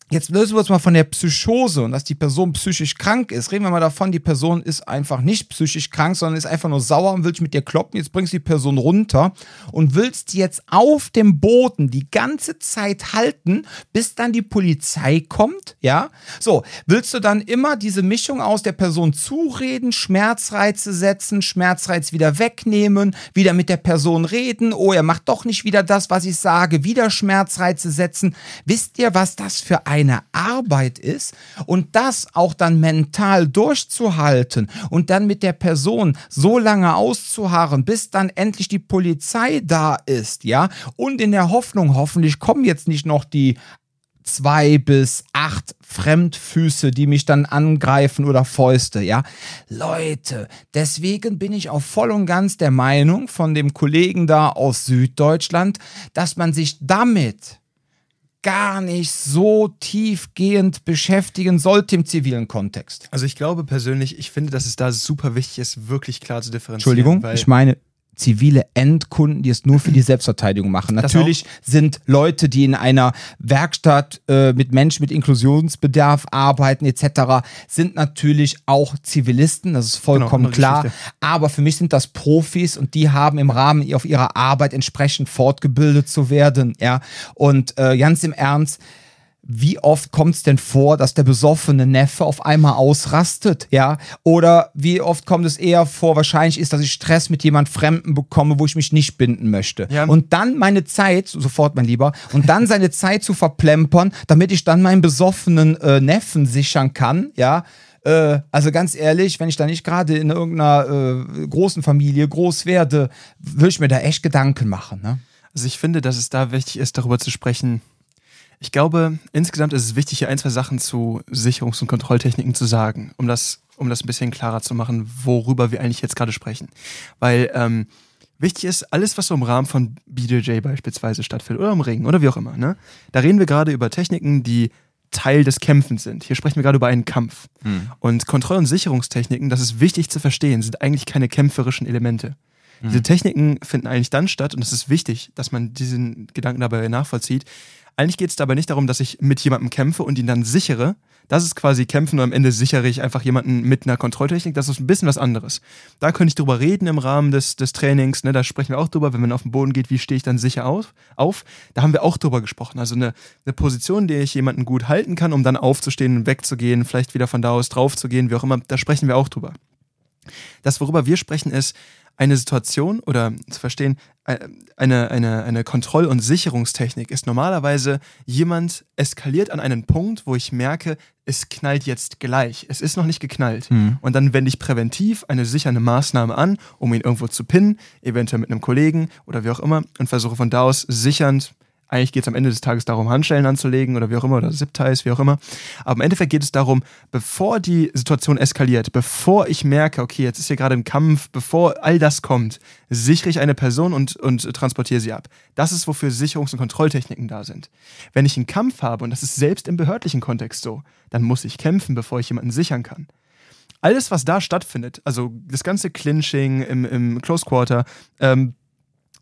Jetzt lösen wir uns mal von der Psychose und dass die Person psychisch krank ist. Reden wir mal davon, die Person ist einfach nicht psychisch krank, sondern ist einfach nur sauer und will mit dir kloppen. Jetzt bringst du die Person runter und willst jetzt auf dem Boden die ganze Zeit halten, bis dann die Polizei kommt. Ja, so willst du dann immer diese Mischung aus der Person zureden, Schmerzreize setzen, Schmerzreiz wieder wegnehmen, wieder mit der Person reden. Oh, er macht doch nicht wieder das, was ich sage, wieder Schmerzreize setzen. Wisst ihr, was das für ein eine Arbeit ist und das auch dann mental durchzuhalten und dann mit der Person so lange auszuharren, bis dann endlich die Polizei da ist, ja, und in der Hoffnung, hoffentlich kommen jetzt nicht noch die zwei bis acht Fremdfüße, die mich dann angreifen oder Fäuste, ja. Leute, deswegen bin ich auch voll und ganz der Meinung von dem Kollegen da aus Süddeutschland, dass man sich damit gar nicht so tiefgehend beschäftigen sollte im zivilen Kontext. Also ich glaube persönlich, ich finde, dass es da super wichtig ist, wirklich klar zu differenzieren. Entschuldigung, ich meine zivile Endkunden, die es nur für die Selbstverteidigung machen. Natürlich sind Leute, die in einer Werkstatt äh, mit Menschen mit Inklusionsbedarf arbeiten etc., sind natürlich auch Zivilisten, das ist vollkommen genau, klar. Geschichte. Aber für mich sind das Profis und die haben im Rahmen auf ihrer Arbeit entsprechend fortgebildet zu werden. Ja, und äh, ganz im Ernst, wie oft kommt es denn vor, dass der besoffene Neffe auf einmal ausrastet, ja? Oder wie oft kommt es eher vor, wahrscheinlich ist, dass ich Stress mit jemand Fremden bekomme, wo ich mich nicht binden möchte. Ja. Und dann meine Zeit, sofort mein Lieber, und dann seine Zeit zu verplempern, damit ich dann meinen besoffenen äh, Neffen sichern kann, ja? Äh, also ganz ehrlich, wenn ich da nicht gerade in irgendeiner äh, großen Familie groß werde, würde ich mir da echt Gedanken machen, ne? Also ich finde, dass es da wichtig ist, darüber zu sprechen, ich glaube, insgesamt ist es wichtig, hier ein, zwei Sachen zu Sicherungs- und Kontrolltechniken zu sagen, um das, um das ein bisschen klarer zu machen, worüber wir eigentlich jetzt gerade sprechen. Weil ähm, wichtig ist, alles, was so im Rahmen von BJJ beispielsweise stattfindet oder im Ring oder wie auch immer, ne? da reden wir gerade über Techniken, die Teil des Kämpfens sind. Hier sprechen wir gerade über einen Kampf. Hm. Und Kontroll- und Sicherungstechniken, das ist wichtig zu verstehen, sind eigentlich keine kämpferischen Elemente. Hm. Diese Techniken finden eigentlich dann statt, und es ist wichtig, dass man diesen Gedanken dabei nachvollzieht, eigentlich geht es dabei nicht darum, dass ich mit jemandem kämpfe und ihn dann sichere. Das ist quasi Kämpfen und am Ende sichere ich einfach jemanden mit einer Kontrolltechnik. Das ist ein bisschen was anderes. Da könnte ich drüber reden im Rahmen des, des Trainings. Ne? Da sprechen wir auch drüber, wenn man auf den Boden geht, wie stehe ich dann sicher auf, auf. Da haben wir auch drüber gesprochen. Also eine, eine Position, in der ich jemanden gut halten kann, um dann aufzustehen und wegzugehen, vielleicht wieder von da aus draufzugehen, wie auch immer. Da sprechen wir auch drüber. Das, worüber wir sprechen, ist, eine Situation oder zu verstehen, äh, eine, eine, eine Kontroll- und Sicherungstechnik ist normalerweise, jemand eskaliert an einen Punkt, wo ich merke, es knallt jetzt gleich. Es ist noch nicht geknallt. Mhm. Und dann wende ich präventiv eine sichernde Maßnahme an, um ihn irgendwo zu pinnen, eventuell mit einem Kollegen oder wie auch immer, und versuche von da aus sichernd eigentlich geht es am Ende des Tages darum, Handschellen anzulegen oder wie auch immer, oder Zip-Ties, wie auch immer. Aber im Endeffekt geht es darum, bevor die Situation eskaliert, bevor ich merke, okay, jetzt ist hier gerade ein Kampf, bevor all das kommt, sichere ich eine Person und, und transportiere sie ab. Das ist, wofür Sicherungs- und Kontrolltechniken da sind. Wenn ich einen Kampf habe, und das ist selbst im behördlichen Kontext so, dann muss ich kämpfen, bevor ich jemanden sichern kann alles, was da stattfindet, also das ganze Clinching im, im Close Quarter, ähm,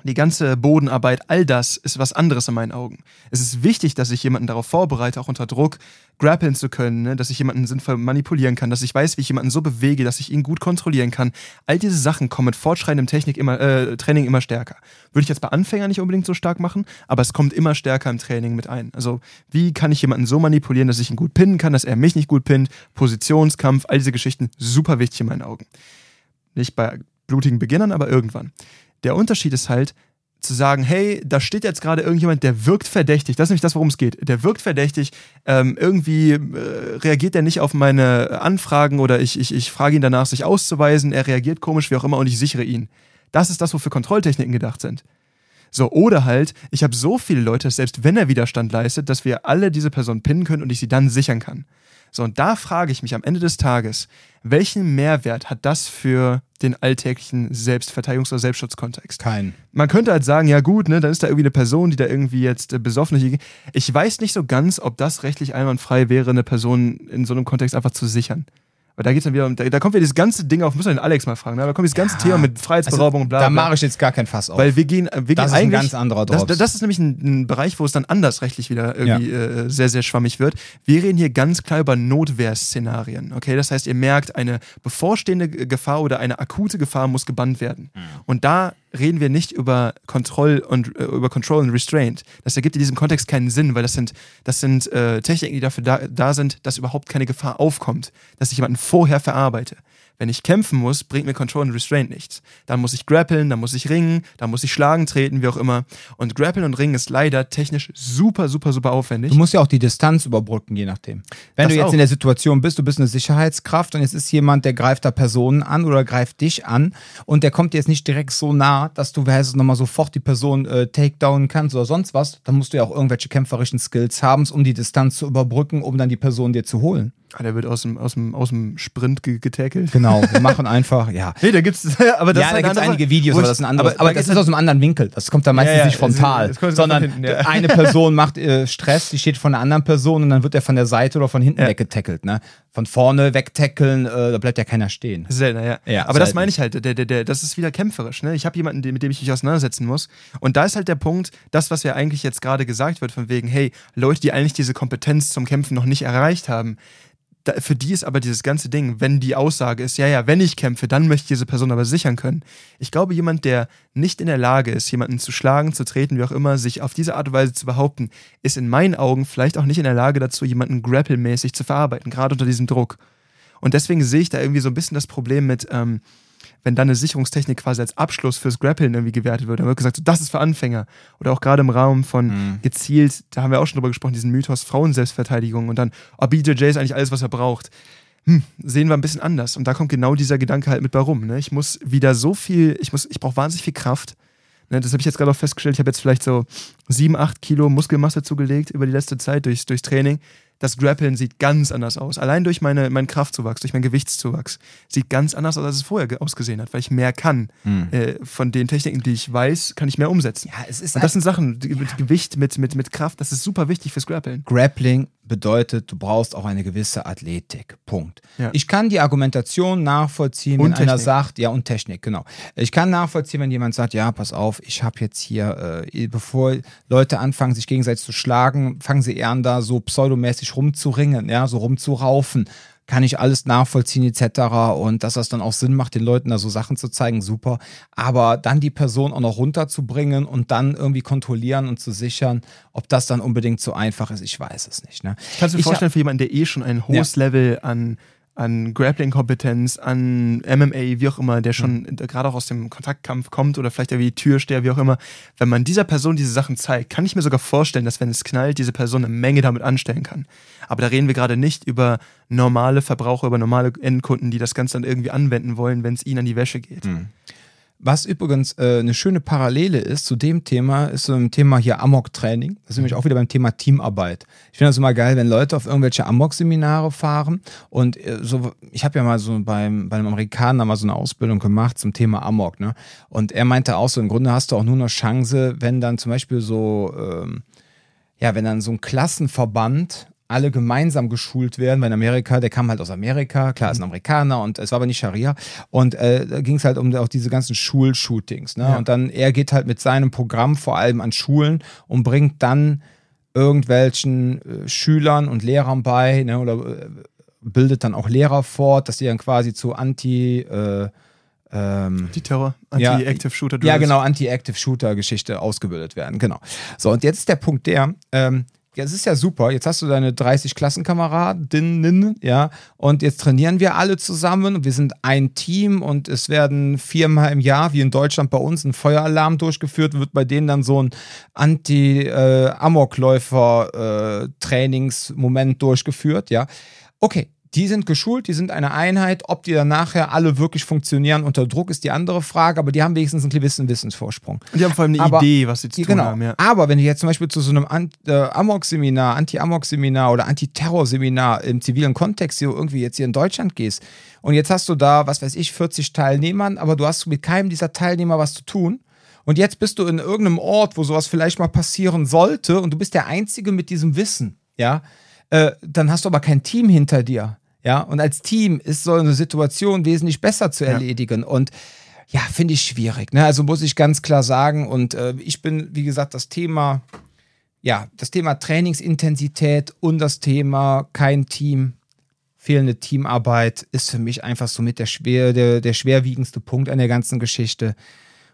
die ganze Bodenarbeit, all das ist was anderes in meinen Augen. Es ist wichtig, dass ich jemanden darauf vorbereite, auch unter Druck grappeln zu können, ne? dass ich jemanden sinnvoll manipulieren kann, dass ich weiß, wie ich jemanden so bewege, dass ich ihn gut kontrollieren kann. All diese Sachen kommen mit fortschreitendem Technik immer, äh, Training immer stärker. Würde ich jetzt bei Anfängern nicht unbedingt so stark machen, aber es kommt immer stärker im Training mit ein. Also wie kann ich jemanden so manipulieren, dass ich ihn gut pinnen kann, dass er mich nicht gut pinnt, Positionskampf, all diese Geschichten, super wichtig in meinen Augen. Nicht bei blutigen Beginnern, aber irgendwann. Der Unterschied ist halt, zu sagen, hey, da steht jetzt gerade irgendjemand, der wirkt verdächtig. Das ist nämlich das, worum es geht. Der wirkt verdächtig. Ähm, irgendwie äh, reagiert er nicht auf meine Anfragen oder ich, ich, ich frage ihn danach, sich auszuweisen. Er reagiert komisch, wie auch immer, und ich sichere ihn. Das ist das, wofür Kontrolltechniken gedacht sind. So, oder halt, ich habe so viele Leute, selbst wenn er Widerstand leistet, dass wir alle diese Person pinnen können und ich sie dann sichern kann. So, und da frage ich mich am Ende des Tages, welchen Mehrwert hat das für den alltäglichen Selbstverteidigungs- oder Selbstschutzkontext? Kein. Man könnte halt sagen, ja gut, ne, dann ist da irgendwie eine Person, die da irgendwie jetzt äh, besoffen ist. Ich weiß nicht so ganz, ob das rechtlich einwandfrei wäre, eine Person in so einem Kontext einfach zu sichern. Weil da geht's dann wieder um, da, da kommt wieder dieses ganze Ding auf, müssen wir den Alex mal fragen, ne? da kommt dieses ganze Ja. Thema mit Freiheitsberaubung und bla Da bla. mache ich jetzt gar kein Fass auf. Weil wir gehen, wir Das gehen ist ein ganz anderer das, Drops. das ist nämlich ein, ein Bereich, wo es dann anders rechtlich wieder irgendwie äh, sehr, sehr schwammig wird. Wir reden hier ganz klar über Notwehrszenarien. Okay, das heißt, ihr merkt, eine bevorstehende Gefahr oder eine akute Gefahr muss gebannt werden. Mhm. Und da reden wir nicht über Control und äh, über Control und Restraint. Das ergibt in diesem Kontext keinen Sinn, weil das sind, das sind äh, Techniken, die dafür da, da sind, dass überhaupt keine Gefahr aufkommt, dass ich jemanden vorher verarbeite. Wenn ich kämpfen muss, bringt mir Control und Restraint nichts. Dann muss ich grappeln, dann muss ich ringen, dann muss ich schlagen, treten, wie auch immer. Und grappeln und ringen ist leider technisch super, super, super aufwendig. Du musst ja auch die Distanz überbrücken, je nachdem. Wenn Das du jetzt auch. in der Situation bist, du bist eine Sicherheitskraft und jetzt ist jemand, der greift da Personen an oder greift dich an und der kommt dir jetzt nicht direkt so nah, dass du weißt, nochmal sofort die Person äh, takedownen kannst oder sonst was, dann musst du ja auch irgendwelche kämpferischen Skills haben, um die Distanz zu überbrücken, um dann die Person dir zu holen. Ah, der wird aus dem, aus dem, aus dem Sprint ge- getackelt. Genau, wir machen einfach, ja. Nee, da gibt's, aber das ja, da eine gibt es andere- einige Videos, aber das ist ein anderes. aber Aber, da das gibt's ist aus einem anderen Winkel. Das kommt dann meistens Ja, ja, nicht frontal, sondern hinten, ja. eine Person macht äh, Stress, die steht von einer anderen Person und dann wird er von der Seite oder von hinten Ja. weggetackelt. Ne? Von vorne wegtackeln, äh, da bleibt ja keiner stehen. Seltener, ja. Ja, Aber das selten. meine ich halt, der, der, der, das ist wieder kämpferisch. Ne? Ich habe jemanden, den- mit dem ich mich auseinandersetzen muss. Und da ist halt der Punkt, das, was ja eigentlich jetzt gerade gesagt wird, von wegen, hey, Leute, die eigentlich diese Kompetenz zum Kämpfen noch nicht erreicht haben, da, für die ist aber dieses ganze Ding, wenn die Aussage ist, ja, ja, wenn ich kämpfe, dann möchte ich diese Person aber sichern können. Ich glaube, jemand, der nicht in der Lage ist, jemanden zu schlagen, zu treten, wie auch immer, sich auf diese Art und Weise zu behaupten, ist in meinen Augen vielleicht auch nicht in der Lage dazu, jemanden grapple-mäßig zu verarbeiten, gerade unter diesem Druck. Und deswegen sehe ich da irgendwie so ein bisschen das Problem mit, ähm, wenn dann eine Sicherungstechnik quasi als Abschluss fürs Grappeln irgendwie gewertet wird. Dann wird gesagt, so, das ist für Anfänger. Oder auch gerade im Raum von Mhm. gezielt, da haben wir auch schon drüber gesprochen, diesen Mythos Frauenselbstverteidigung und dann, oh, BJJ ist eigentlich alles, was er braucht. Hm, sehen wir ein bisschen anders. Und da kommt genau dieser Gedanke halt mit bei rum. Ne? Ich muss wieder so viel, ich muss, ich brauche wahnsinnig viel Kraft. Ne, das habe ich jetzt gerade auch festgestellt. Ich habe jetzt vielleicht so sieben, acht Kilo Muskelmasse zugelegt über die letzte Zeit durchs, durchs Training. Das Grappeln sieht ganz anders aus. Allein durch meine, meinen Kraftzuwachs, durch meinen Gewichtszuwachs. Sieht ganz anders aus, als es vorher ge- ausgesehen hat, weil ich mehr kann. Äh, von den Techniken, die ich weiß, kann ich mehr umsetzen. Ja, es ist Und das sind Sachen, die- mit Gewicht, mit, mit, mit Kraft, das ist super wichtig fürs Grappeln. Grappling bedeutet, du brauchst auch eine gewisse Athletik. Punkt. Ja. Ich kann die Argumentation nachvollziehen, wenn Und einer Technik. sagt, ja, und Technik, genau. Ich kann nachvollziehen, wenn jemand sagt, ja, pass auf, ich habe jetzt hier, äh, bevor Leute anfangen, sich gegenseitig zu schlagen, fangen sie eher an, da so pseudomäßig rumzuringen, ja, so rumzuraufen. Kann ich alles nachvollziehen, etc. Und dass das dann auch Sinn macht, den Leuten da so Sachen zu zeigen, super. Aber dann die Person auch noch runterzubringen und dann irgendwie kontrollieren und zu sichern, ob das dann unbedingt so einfach ist, ich weiß es nicht. Ne? Kannst du dir vorstellen, für jemanden, der eh schon ein hohes Level an, an Grappling-Kompetenz, an MMA, wie auch immer, der schon äh, gerade auch aus dem Kontaktkampf kommt oder vielleicht irgendwie Türsteher, wie auch immer, wenn man dieser Person diese Sachen zeigt, kann ich mir sogar vorstellen, dass wenn es knallt, diese Person eine Menge damit anstellen kann. Aber da reden wir gerade nicht über normale Verbraucher, über normale Endkunden, die das Ganze dann irgendwie anwenden wollen, wenn es ihnen an die Wäsche geht. Was übrigens äh, eine schöne Parallele ist zu dem Thema, ist so ein Thema hier Amok-Training. Das ist nämlich auch wieder beim Thema Teamarbeit. Ich finde das immer geil, wenn Leute auf irgendwelche Amok-Seminare fahren. Und äh, so, ich habe ja mal so beim, bei einem Amerikaner mal so eine Ausbildung gemacht zum Thema Amok. Ne? Und er meinte auch so, im Grunde hast du auch nur eine Chance, wenn dann zum Beispiel so, ähm, ja, wenn dann so ein Klassenverband alle gemeinsam geschult werden, weil in Amerika, der kam halt aus Amerika, klar, ist ein Amerikaner und es war aber nicht Scharia. Und äh, da ging es halt um auch diese ganzen Schulshootings. Ne? Ja. Und dann, er geht halt mit seinem Programm vor allem an Schulen und bringt dann irgendwelchen äh, Schülern und Lehrern bei, ne, oder äh, bildet dann auch Lehrer fort, dass die dann quasi zu Anti, äh, ähm, Die Terror, Ja. Anti-Active Shooter ja, Drills. genau, Anti-Active-Shooter-Geschichte ausgebildet werden. Genau. So, und jetzt ist der Punkt der, ähm, ja, es ist ja super. Jetzt hast du deine 30 Klassenkameradinnen, ja, und jetzt trainieren wir alle zusammen wir sind ein Team und es werden viermal im Jahr, wie in Deutschland bei uns, ein Feueralarm durchgeführt, wird bei denen dann so ein Anti-Amokläufer-Trainingsmoment durchgeführt, ja. Okay, die sind geschult, die sind eine Einheit. Ob die dann nachher alle wirklich funktionieren unter Druck, ist die andere Frage, aber die haben wenigstens einen gewissen Wissensvorsprung. Und die haben vor allem eine Aber- Idee, was sie zu tun Genau. haben. Ja. Aber wenn du jetzt zum Beispiel zu so einem An äh, Amok-Seminar, Anti-Amok-Seminar oder Anti-Terror-Seminar im zivilen Kontext hier irgendwie jetzt hier in Deutschland gehst und jetzt hast du da, was weiß ich, 40 Teilnehmern, aber du hast mit keinem dieser Teilnehmer was zu tun. Und jetzt bist du in irgendeinem Ort, wo sowas vielleicht mal passieren sollte und du bist der Einzige mit diesem Wissen, ja, äh, dann hast du aber kein Team hinter dir. Ja, und als Team ist so eine Situation wesentlich besser zu Ja. erledigen. Und ja, finde ich schwierig. Ne? Also muss ich ganz klar sagen. Und äh, ich bin, wie gesagt, das Thema, ja, das Thema Trainingsintensität und das Thema kein Team, fehlende Teamarbeit ist für mich einfach so mit der, schwer, der, der schwerwiegendste Punkt an der ganzen Geschichte.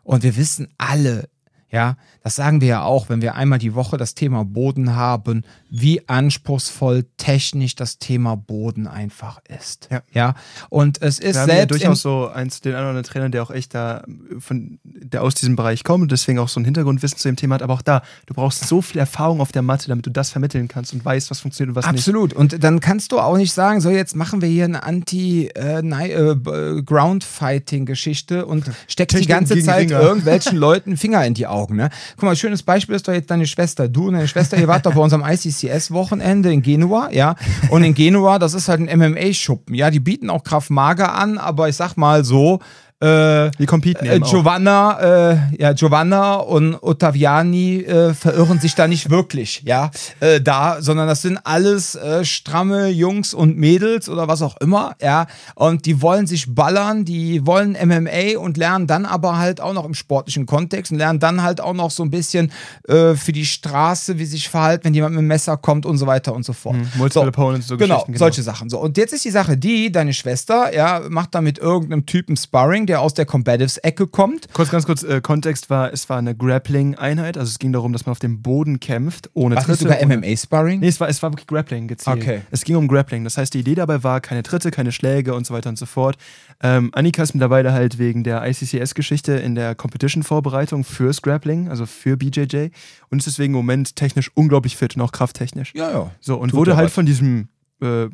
Und wir wissen alle, ja, das sagen wir ja auch, wenn wir einmal die Woche das Thema Boden haben, wie anspruchsvoll technisch das Thema Boden einfach ist. Ja. ja? Und es ist Wir haben ja selbst im, durchaus so eins, den anderen Trainer, der auch echt da von, der aus diesem Bereich kommt und deswegen auch so ein Hintergrundwissen zu dem Thema hat. Aber auch da, du brauchst so viel Erfahrung auf der Matte, damit du das vermitteln kannst und weißt, was funktioniert und was nicht. Absolut. Und dann kannst du auch nicht sagen, so jetzt machen wir hier eine Anti-Ground-Fighting-Geschichte und steckst die ganze Zeit Ringer. irgendwelchen Leuten Finger in die Augen. Ne? Guck mal, schönes Beispiel ist doch jetzt deine Schwester. Du und deine Schwester, ihr wart doch bei unserem ICCS-Wochenende in Genua, ja. Und in Genua, das ist halt ein MMA-Schuppen. Ja, die bieten auch Kraft Mager an, aber ich sag mal so, äh, Die competen äh. Giovanna, äh, ja, Giovanna und Ottaviani äh, verirren sich da nicht wirklich, ja, äh, da, sondern das sind alles äh, stramme Jungs und Mädels oder was auch immer, ja, und die wollen sich ballern, die wollen MMA und lernen dann aber halt auch noch im sportlichen Kontext und lernen dann halt auch noch so ein bisschen äh, für die Straße, wie sich verhalten, wenn jemand mit dem Messer kommt und so weiter und so fort. Hm, Multiple So. Opponents, so Genau, Geschichten. solche Sachen. So, und jetzt ist die Sache die, deine Schwester, ja, macht da mit irgendeinem Typen Sparring, der aus der Combatives-Ecke kommt. Kurz, ganz kurz, äh, Kontext war, es war eine Grappling-Einheit, also es ging darum, dass man auf dem Boden kämpft, ohne Was nicht Tritte. sogar MMA-Sparring? Nee, es war, es war wirklich Grappling gezielt. Okay. Es ging um Grappling. Das heißt, die Idee dabei war, keine Tritte, keine Schläge und so weiter und so fort. Ähm, Annika ist mittlerweile halt wegen der ICCS-Geschichte in der Competition-Vorbereitung fürs Grappling, also für BJJ und ist deswegen im Moment technisch unglaublich fit und auch krafttechnisch. Ja, ja. So, und Tut wurde halt was. von diesem äh,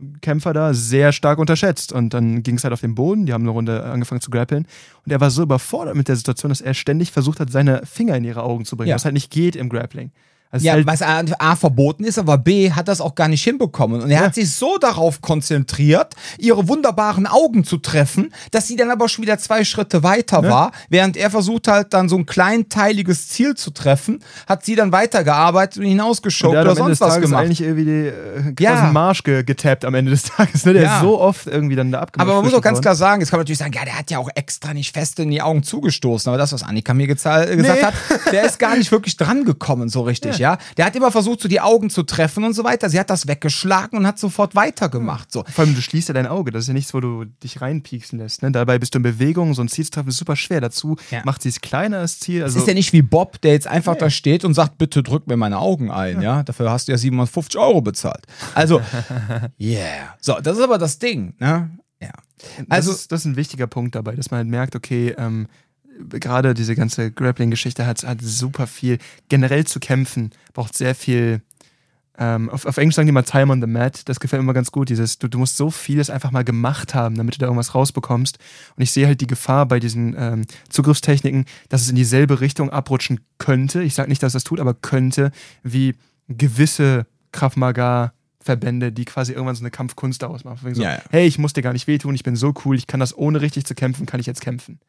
Combative-Kämpfer da sehr stark unterschätzt. Und dann ging es halt auf den Boden, die haben eine Runde angefangen zu grappeln. Und er war so überfordert mit der Situation, dass er ständig versucht hat, seine Finger in ihre Augen zu bringen, Ja. was halt nicht geht im Grappling. Also Ja, halt, was A, A verboten ist, aber B hat das auch gar nicht hinbekommen. Und er Ja. hat sich so darauf konzentriert, ihre wunderbaren Augen zu treffen, dass sie dann aber schon wieder zwei Schritte weiter war. Während er versucht halt dann so ein kleinteiliges Ziel zu treffen, hat sie dann weitergearbeitet und hinausgeschoben oder Ende des sonst was Tages gemacht. eigentlich irgendwie die äh, Ja. ja. Marsch ge getappt am Ende des Tages. Ne? Der Ja. ist so oft irgendwie dann da abgemacht. Aber man muss auch ganz worden. klar sagen, jetzt kann man natürlich sagen, ja, der hat ja auch extra nicht fest in die Augen zugestoßen. Aber das, was Annika mir gesagt Nee. hat, der ist gar nicht wirklich dran gekommen, so richtig, ja. Der hat immer versucht, so die Augen zu treffen und so weiter. Sie hat das weggeschlagen und hat sofort weitergemacht. So. Vor allem, du schließt ja dein Auge. Das ist ja nichts, wo du dich reinpieksen lässt. Ne? Dabei bist du in Bewegung. So ein Ziel zu treffen ist super schwer. Dazu Ja. macht sie es kleiner, das Ziel. Es Also, ist ja nicht wie Bob, der jetzt einfach da steht und sagt, bitte drück mir meine Augen ein, ja. Dafür hast du ja 750 Euro bezahlt. Also, yeah. So, das ist aber das Ding, ne? Ja. Also, das, ist, das ist ein wichtiger Punkt dabei, dass man halt merkt, okay, ähm, gerade diese ganze Grappling-Geschichte hat, hat super viel. Generell zu kämpfen braucht sehr viel. Ähm, auf, auf Englisch sagen die mal Time on the Mat. Das gefällt mir immer ganz gut. Dieses, du, du musst so vieles einfach mal gemacht haben, damit du da irgendwas rausbekommst. Und ich sehe halt die Gefahr bei diesen ähm, Zugriffstechniken, dass es in dieselbe Richtung abrutschen könnte. Ich sage nicht, dass das tut, aber könnte, wie gewisse Krav Maga Verbände, die quasi irgendwann so eine Kampfkunst daraus machen. So, Ja, ja. Hey, ich muss dir gar nicht wehtun, ich bin so cool, ich kann das ohne richtig zu kämpfen, kann ich jetzt kämpfen.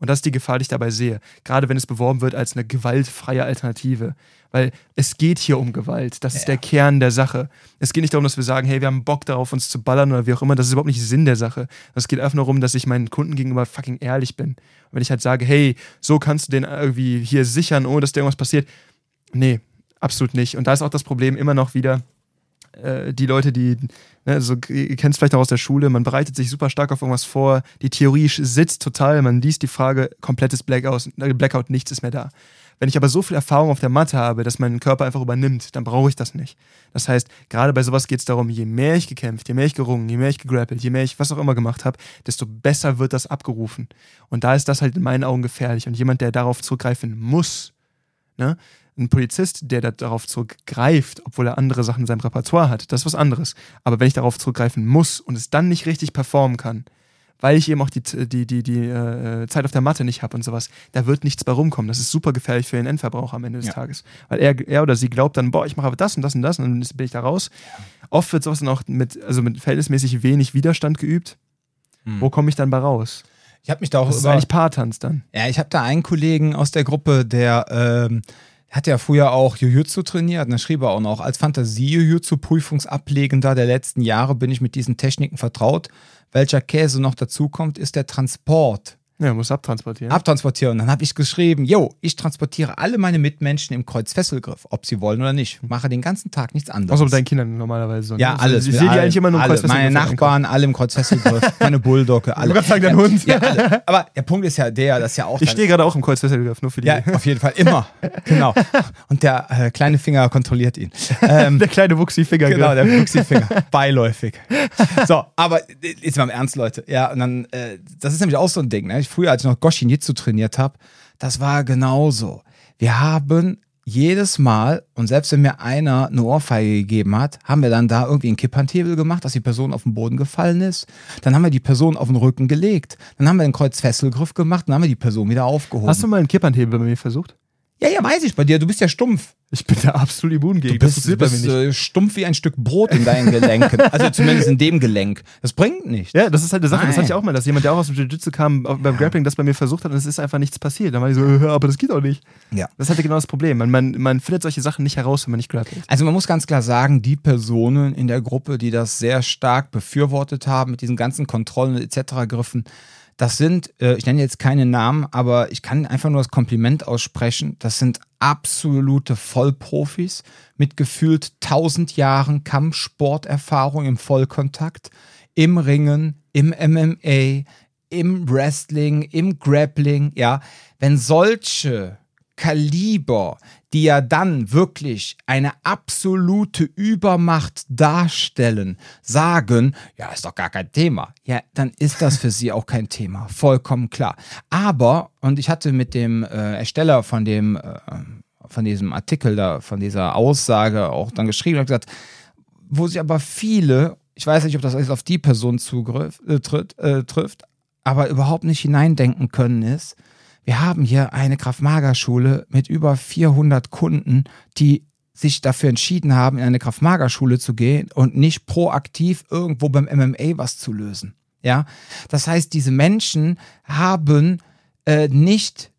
Und das ist die Gefahr, die ich dabei sehe. Gerade wenn es beworben wird als eine gewaltfreie Alternative. Weil es geht hier um Gewalt. Das ist der Kern der Sache. Es geht nicht darum, dass wir sagen, hey, wir haben Bock darauf, uns zu ballern oder wie auch immer. Das ist überhaupt nicht Sinn der Sache. Es geht einfach nur darum, dass ich meinen Kunden gegenüber fucking ehrlich bin. Und wenn ich halt sage, hey, so kannst du den irgendwie hier sichern, ohne dass dir irgendwas passiert. Nee, absolut nicht. Und da ist auch das Problem immer noch wieder, äh, die Leute, die, ne, also, ihr kennt es vielleicht auch aus der Schule, man bereitet sich super stark auf irgendwas vor, die Theorie sitzt total, man liest die Frage, komplettes Blackout, äh, Blackout, nichts ist mehr da. Wenn ich aber so viel Erfahrung auf der Matte habe, dass mein Körper einfach übernimmt, dann brauche ich das nicht. Das heißt, gerade bei sowas geht es darum, je mehr ich gekämpft, je mehr ich gerungen, je mehr ich gegrappelt, je mehr ich was auch immer gemacht habe, desto besser wird das abgerufen. Und da ist das halt in meinen Augen gefährlich. Und jemand, der darauf zurückgreifen muss, ne, ein Polizist, der da darauf zurückgreift, obwohl er andere Sachen in seinem Repertoire hat, das ist was anderes. Aber wenn ich darauf zurückgreifen muss und es dann nicht richtig performen kann, weil ich eben auch die, die, die, die äh, Zeit auf der Matte nicht habe und sowas, da wird nichts bei rumkommen. Das ist super gefährlich für den Endverbraucher am Ende des ja. Tages. Weil er, er oder sie glaubt dann, boah, ich mache aber das und das und das und dann bin ich da raus. Ja. Oft wird sowas dann auch mit, also mit verhältnismäßig wenig Widerstand geübt. Hm. Wo komme ich dann bei raus? Ich habe mich da auch das über. Ist eigentlich Paartanz dann. Ja, ich habe da einen Kollegen aus der Gruppe, der ähm, hat ja früher auch Jujutsu trainiert. Und da schrieb er auch noch, als Fantasie-Jujutsu-Prüfungsablegender der letzten Jahre bin ich mit diesen Techniken vertraut. Welcher Käse noch dazukommt, ist der Transport. Ja, muss abtransportieren. Abtransportieren. Und dann habe ich geschrieben, yo, ich transportiere alle meine Mitmenschen im Kreuzfesselgriff, ob sie wollen oder nicht. Mache den ganzen Tag nichts anderes. Außer mit deinen Kindern normalerweise. So, ja, ne? alles. Ich sehe die eigentlich immer nur im Kreuzfesselgriff. Meine Nachbarn, alle im Kreuzfesselgriff. meine Bulldogge, alle. Du sagen, dein Hund. Ja, alle. Aber der Punkt ist ja der, dass ja auch. Ich stehe gerade auch im Kreuzfesselgriff, nur für die. Ja, auf jeden Fall, immer. genau. Und der äh, kleine Finger kontrolliert ihn. Ähm, der kleine Wuchsi-Finger. Genau, der Wuchsi-Finger. Beiläufig. So, aber jetzt mal im Ernst, Leute. Ja, und dann, äh, das ist nämlich auch so ein Ding. Ne? Früher, als ich noch Goshin Jitsu trainiert habe, das war genauso. Wir haben jedes Mal, und selbst wenn mir einer eine Ohrfeige gegeben hat, haben wir dann da irgendwie einen Kipphandhebel gemacht, dass die Person auf den Boden gefallen ist. Dann haben wir die Person auf den Rücken gelegt. Dann haben wir den Kreuzfesselgriff gemacht, dann haben wir die Person wieder aufgehoben. Hast du mal einen Kipphandhebel bei mir versucht? Ja, ja, weiß ich bei dir. Du bist ja stumpf. Ich bin da absolut immun gegen. Du bist, das bist äh, stumpf wie ein Stück Brot in deinen Gelenken. also zumindest in dem Gelenk. Das bringt nichts. Ja, das ist halt eine Sache. Nein. Das hatte ich auch mal, dass jemand, der auch aus dem Jiu-Jitsu kam, beim Grappling das bei mir versucht hat und es ist einfach nichts passiert. Dann war ich so, äh, aber das geht auch nicht. Ja. Das halt genau das Problem. Man, man, man findet solche Sachen nicht heraus, wenn man nicht grappelt. Also man muss ganz klar sagen, die Personen in der Gruppe, die das sehr stark befürwortet haben, mit diesen ganzen Kontrollen etc. Griffen, das sind, äh, ich nenne jetzt keine Namen, aber ich kann einfach nur das Kompliment aussprechen. Das sind absolute Vollprofis mit gefühlt 1000 Jahren Kampfsporterfahrung im Vollkontakt, im Ringen, im MMA, im Wrestling, im Grappling. Ja, wenn solche Kaliber, die ja dann wirklich eine absolute Übermacht darstellen, sagen, ja, ist doch gar kein Thema. Ja, dann ist das für sie auch kein Thema. Vollkommen klar. Aber, und ich hatte mit dem äh, Ersteller von dem, äh, von diesem Artikel da, von dieser Aussage auch dann geschrieben und gesagt, wo sich aber viele, ich weiß nicht, ob das alles auf die Person zugriff, äh, tritt, äh, trifft, aber überhaupt nicht hineindenken können ist, wir haben hier eine Kraftmagerschule mit über 400 Kunden, die sich dafür entschieden haben, in eine Kraftmagerschule zu gehen und nicht proaktiv irgendwo beim MMA was zu lösen. Ja, das heißt, diese Menschen haben äh, nicht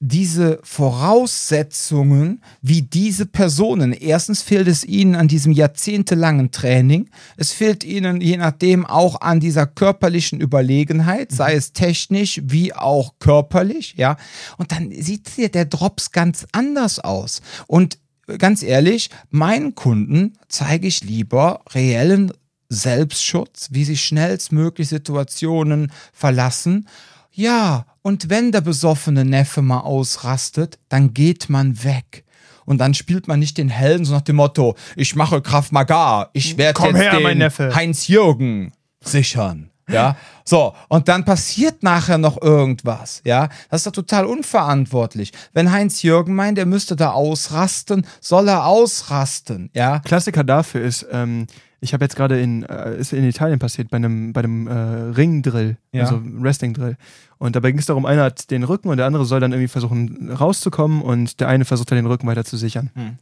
diese Voraussetzungen wie diese Personen. Erstens fehlt es ihnen an diesem jahrzehntelangen Training. Es fehlt ihnen je nachdem auch an dieser körperlichen Überlegenheit, sei es technisch wie auch körperlich, ja. Und dann sieht hier der Drops ganz anders aus. Und ganz ehrlich, meinen Kunden zeige ich lieber reellen Selbstschutz, wie sie schnellstmöglich Situationen verlassen. Ja, und wenn der besoffene Neffe mal ausrastet, dann geht man weg. Und dann spielt man nicht den Helden so nach dem Motto, ich mache Kraft Maga, ich werde jetzt her, den Heinz-Jürgen sichern. Ja, so, und dann passiert nachher noch irgendwas, ja. Das ist doch total unverantwortlich. Wenn Heinz-Jürgen meint, er müsste da ausrasten, soll er ausrasten, ja. Klassiker dafür ist, ähm, ich habe jetzt gerade in, äh, ist in Italien passiert, bei einem, bei einem äh, Ringdrill, ja. also Wrestling-Drill. Und dabei ging es darum, einer hat den Rücken und der andere soll dann irgendwie versuchen rauszukommen und der eine versucht dann den Rücken weiter zu sichern. Hm.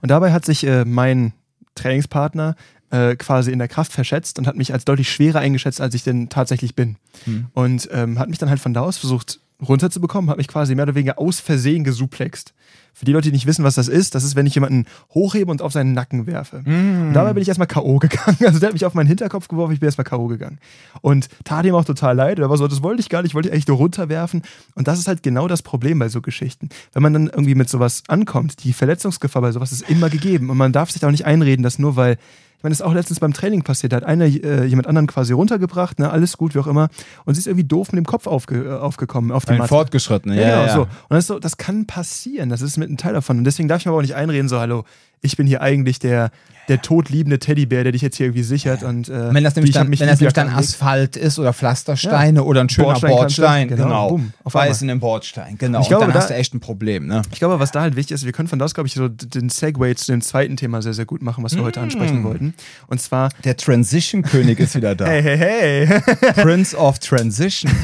Und dabei hat sich äh, mein Trainingspartner äh, quasi in der Kraft verschätzt und hat mich als deutlich schwerer eingeschätzt, als ich denn tatsächlich bin. Hm. Und ähm, hat mich dann halt von da aus versucht runterzubekommen, habe mich quasi mehr oder weniger aus Versehen gesuplext. Für die Leute, die nicht wissen, was das ist, das ist, wenn ich jemanden hochhebe und auf seinen Nacken werfe. Mm. Und dabei bin ich erstmal K.O. gegangen. Also der hat mich auf meinen Hinterkopf geworfen, ich bin erstmal K.O. gegangen. Und tat ihm auch total leid. Er war so, das wollte ich gar nicht, ich wollte eigentlich nur runterwerfen. Und das ist halt genau das Problem bei so Geschichten. Wenn man dann irgendwie mit sowas ankommt, die Verletzungsgefahr bei sowas ist immer gegeben. Und man darf sich da auch nicht einreden, dass nur weil meine, das ist auch letztens beim Training passiert. Da hat einer äh, jemand anderen quasi runtergebracht, ne, alles gut, wie auch immer. Und sie ist irgendwie doof mit dem Kopf aufge, äh, aufgekommen auf die Ein Matte. Fortgeschrittene, Ja, ja, genau, ja. so. Und das, ist so, das kann passieren. Das ist mit ein Teil davon. Und deswegen darf ich mir aber auch nicht einreden, so, hallo, ich bin hier eigentlich der, der todliebende Teddybär, der dich jetzt hier irgendwie sichert. Und, äh, Wenn das nämlich dann, mich wenn das nämlich dann. Asphalt ist oder Pflastersteine oder ein schöner Bordsteinkante, Bordstein, genau, genau. bumm, auf Weiß in den Bordstein, genau. Ich Und glaube, dann da- hast du echt ein Problem, ne? Ich glaube, was da halt wichtig ist, wir können von da aus, glaube ich, so den Segway zu dem zweiten Thema sehr, sehr gut machen, was wir heute ansprechen Mm. wollten. Und zwar, Der Transition-König ist wieder da. hey, hey, hey. Prince of Transition.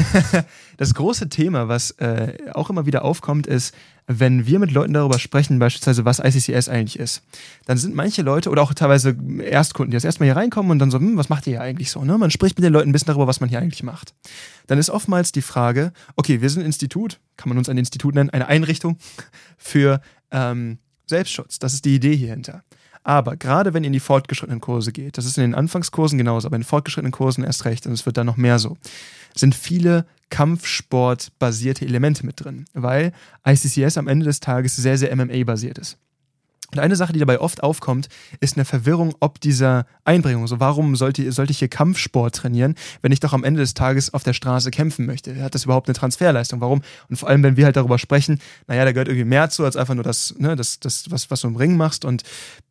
Das große Thema, was äh, auch immer wieder aufkommt, ist, wenn wir mit Leuten darüber sprechen, beispielsweise was ICCS eigentlich ist, dann sind manche Leute oder auch teilweise Erstkunden, die das erstmal hier reinkommen und dann so, hm, was macht ihr hier eigentlich so? Ne? Man spricht mit den Leuten ein bisschen darüber, was man hier eigentlich macht. Dann ist oftmals die Frage, okay, wir sind ein Institut, kann man uns ein Institut nennen, eine Einrichtung für ähm, Selbstschutz. Das ist die Idee hierhinter. Aber gerade wenn ihr in die fortgeschrittenen Kurse geht, das ist in den Anfangskursen genauso, aber in den fortgeschrittenen Kursen erst recht, und es wird dann noch mehr so, sind viele Kampfsport-basierte Elemente mit drin, weil ICCS am Ende des Tages sehr, sehr MMA-basiert ist. Und eine Sache, die dabei oft aufkommt, ist eine Verwirrung ob dieser Einbringung. So, warum sollte, sollte ich hier Kampfsport trainieren, wenn ich doch am Ende des Tages auf der Straße kämpfen möchte? Hat das überhaupt eine Transferleistung? Warum? Und vor allem, wenn wir halt darüber sprechen, naja, da gehört irgendwie mehr zu, als einfach nur das, ne, das, das was, was du im Ring machst. Und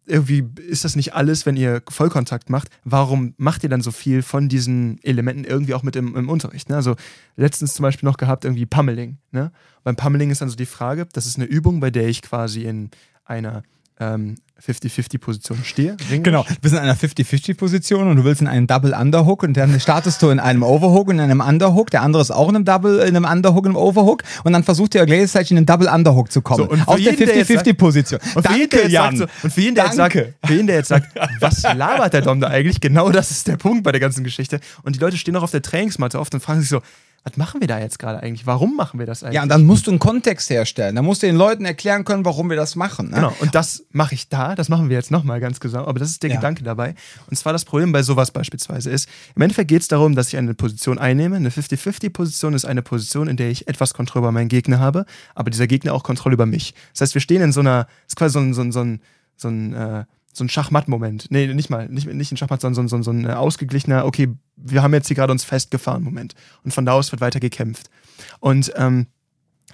irgendwie ist das nicht alles, wenn ihr Vollkontakt macht. Warum macht ihr dann so viel von diesen Elementen irgendwie auch mit im, im Unterricht? Ne? Also letztens zum Beispiel noch gehabt, irgendwie Pummeling. Ne? Beim Pummeling ist dann so die Frage, das ist eine Übung, bei der ich quasi in einer ähm, 50-50-Position stehe. ringerisch. Genau, du bist in einer 50-50-Position und du willst in einen Double Underhook und dann startest du in einem Overhook und in einem Underhook, der andere ist auch in einem Double, in einem Underhook, in einem Overhook und dann versucht ihr gleichzeitig in den Double Underhook zu kommen. So, und der jeden, der jetzt sagt- 50-50-Position. Und für, jeden, der jetzt sagt, so, und für jeden, der jetzt sagt, Danke. für jeden, der jetzt sagt, was labert der Dom da eigentlich? Genau das ist der Punkt bei der ganzen Geschichte. Und die Leute stehen auch auf der Trainingsmatte oft und fragen sich so, was machen wir da jetzt gerade eigentlich? Warum machen wir das eigentlich? Ja, und dann musst du einen Kontext herstellen. Dann musst du den Leuten erklären können, warum wir das machen. Ne? Genau, und das mache ich da, das machen wir jetzt nochmal ganz genau, aber das ist der Ja. Gedanke dabei. Und zwar das Problem bei sowas beispielsweise ist, im Endeffekt geht es darum, dass ich eine Position einnehme. Eine 50-50-Position ist eine Position, in der ich etwas Kontrolle über meinen Gegner habe, aber dieser Gegner auch Kontrolle über mich. Das heißt, wir stehen in so einer, ist quasi so ein, so ein, so ein, so ein, äh, so ein Schachmatt-Moment. Nee, nicht mal, nicht, nicht ein Schachmatt, sondern so ein, so so ein äh, ausgeglichener, okay, wir haben jetzt hier gerade uns festgefahren Moment. Und von da aus wird weiter gekämpft. Und ähm,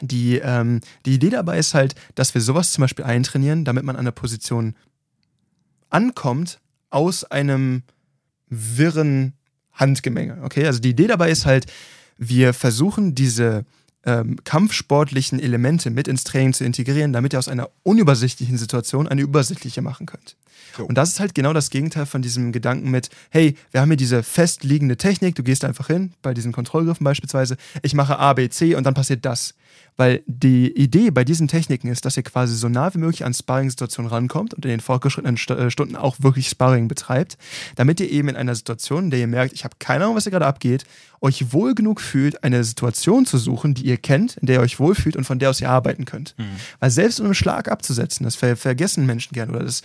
die, ähm, die Idee dabei ist halt, dass wir sowas zum Beispiel eintrainieren, damit man an der Position ankommt aus einem wirren Handgemenge. Okay, also die Idee dabei ist halt, wir versuchen diese ähm, kampfsportlichen Elemente mit ins Training zu integrieren, damit ihr aus einer unübersichtlichen Situation eine übersichtliche machen könnt. So. Und das ist halt genau das Gegenteil von diesem Gedanken mit, hey, wir haben hier diese festliegende Technik, du gehst einfach hin, bei diesen Kontrollgriffen beispielsweise, ich mache A, B, C und dann passiert das. Weil die Idee bei diesen Techniken ist, dass ihr quasi so nah wie möglich an Sparring-Situationen rankommt und in den fortgeschrittenen St äh, Stunden auch wirklich Sparring betreibt, damit ihr eben in einer Situation, in der ihr merkt, ich habe keine Ahnung, was hier gerade abgeht, euch wohl genug fühlt, eine Situation zu suchen, die ihr kennt, in der ihr euch wohlfühlt und von der aus ihr arbeiten könnt. Weil selbst um einen Schlag abzusetzen, das ver vergessen Menschen gern oder das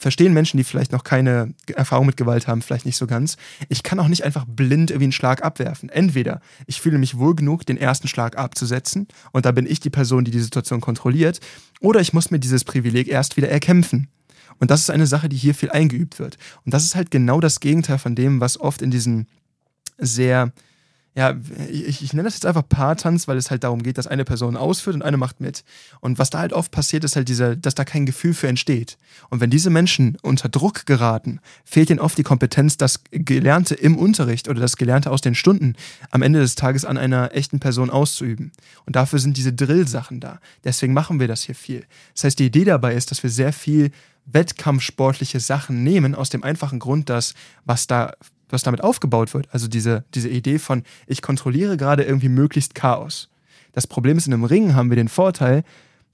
verstehen Menschen, die vielleicht noch keine Erfahrung mit Gewalt haben, vielleicht nicht so ganz. Ich kann auch nicht einfach blind irgendwie einen Schlag abwerfen. Entweder ich fühle mich wohl genug, den ersten Schlag abzusetzen und da bin ich die Person, die die Situation kontrolliert, oder ich muss mir dieses Privileg erst wieder erkämpfen. Und das ist eine Sache, die hier viel eingeübt wird. Und das ist halt genau das Gegenteil von dem, was oft in diesen sehr, ja, ich, ich nenne das jetzt einfach Paartanz, weil es halt darum geht, dass eine Person ausführt und eine macht mit. Und was da halt oft passiert, ist halt dieser, dass da kein Gefühl für entsteht. Und wenn diese Menschen unter Druck geraten, fehlt ihnen oft die Kompetenz, das Gelernte im Unterricht oder das Gelernte aus den Stunden am Ende des Tages an einer echten Person auszuüben. Und dafür sind diese Drill-Sachen da. Deswegen machen wir das hier viel. Das heißt, die Idee dabei ist, dass wir sehr viel wettkampfsportliche Sachen nehmen, aus dem einfachen Grund, dass was da was damit aufgebaut wird, also diese, diese Idee von, ich kontrolliere gerade irgendwie möglichst Chaos. Das Problem ist, in einem Ring haben wir den Vorteil,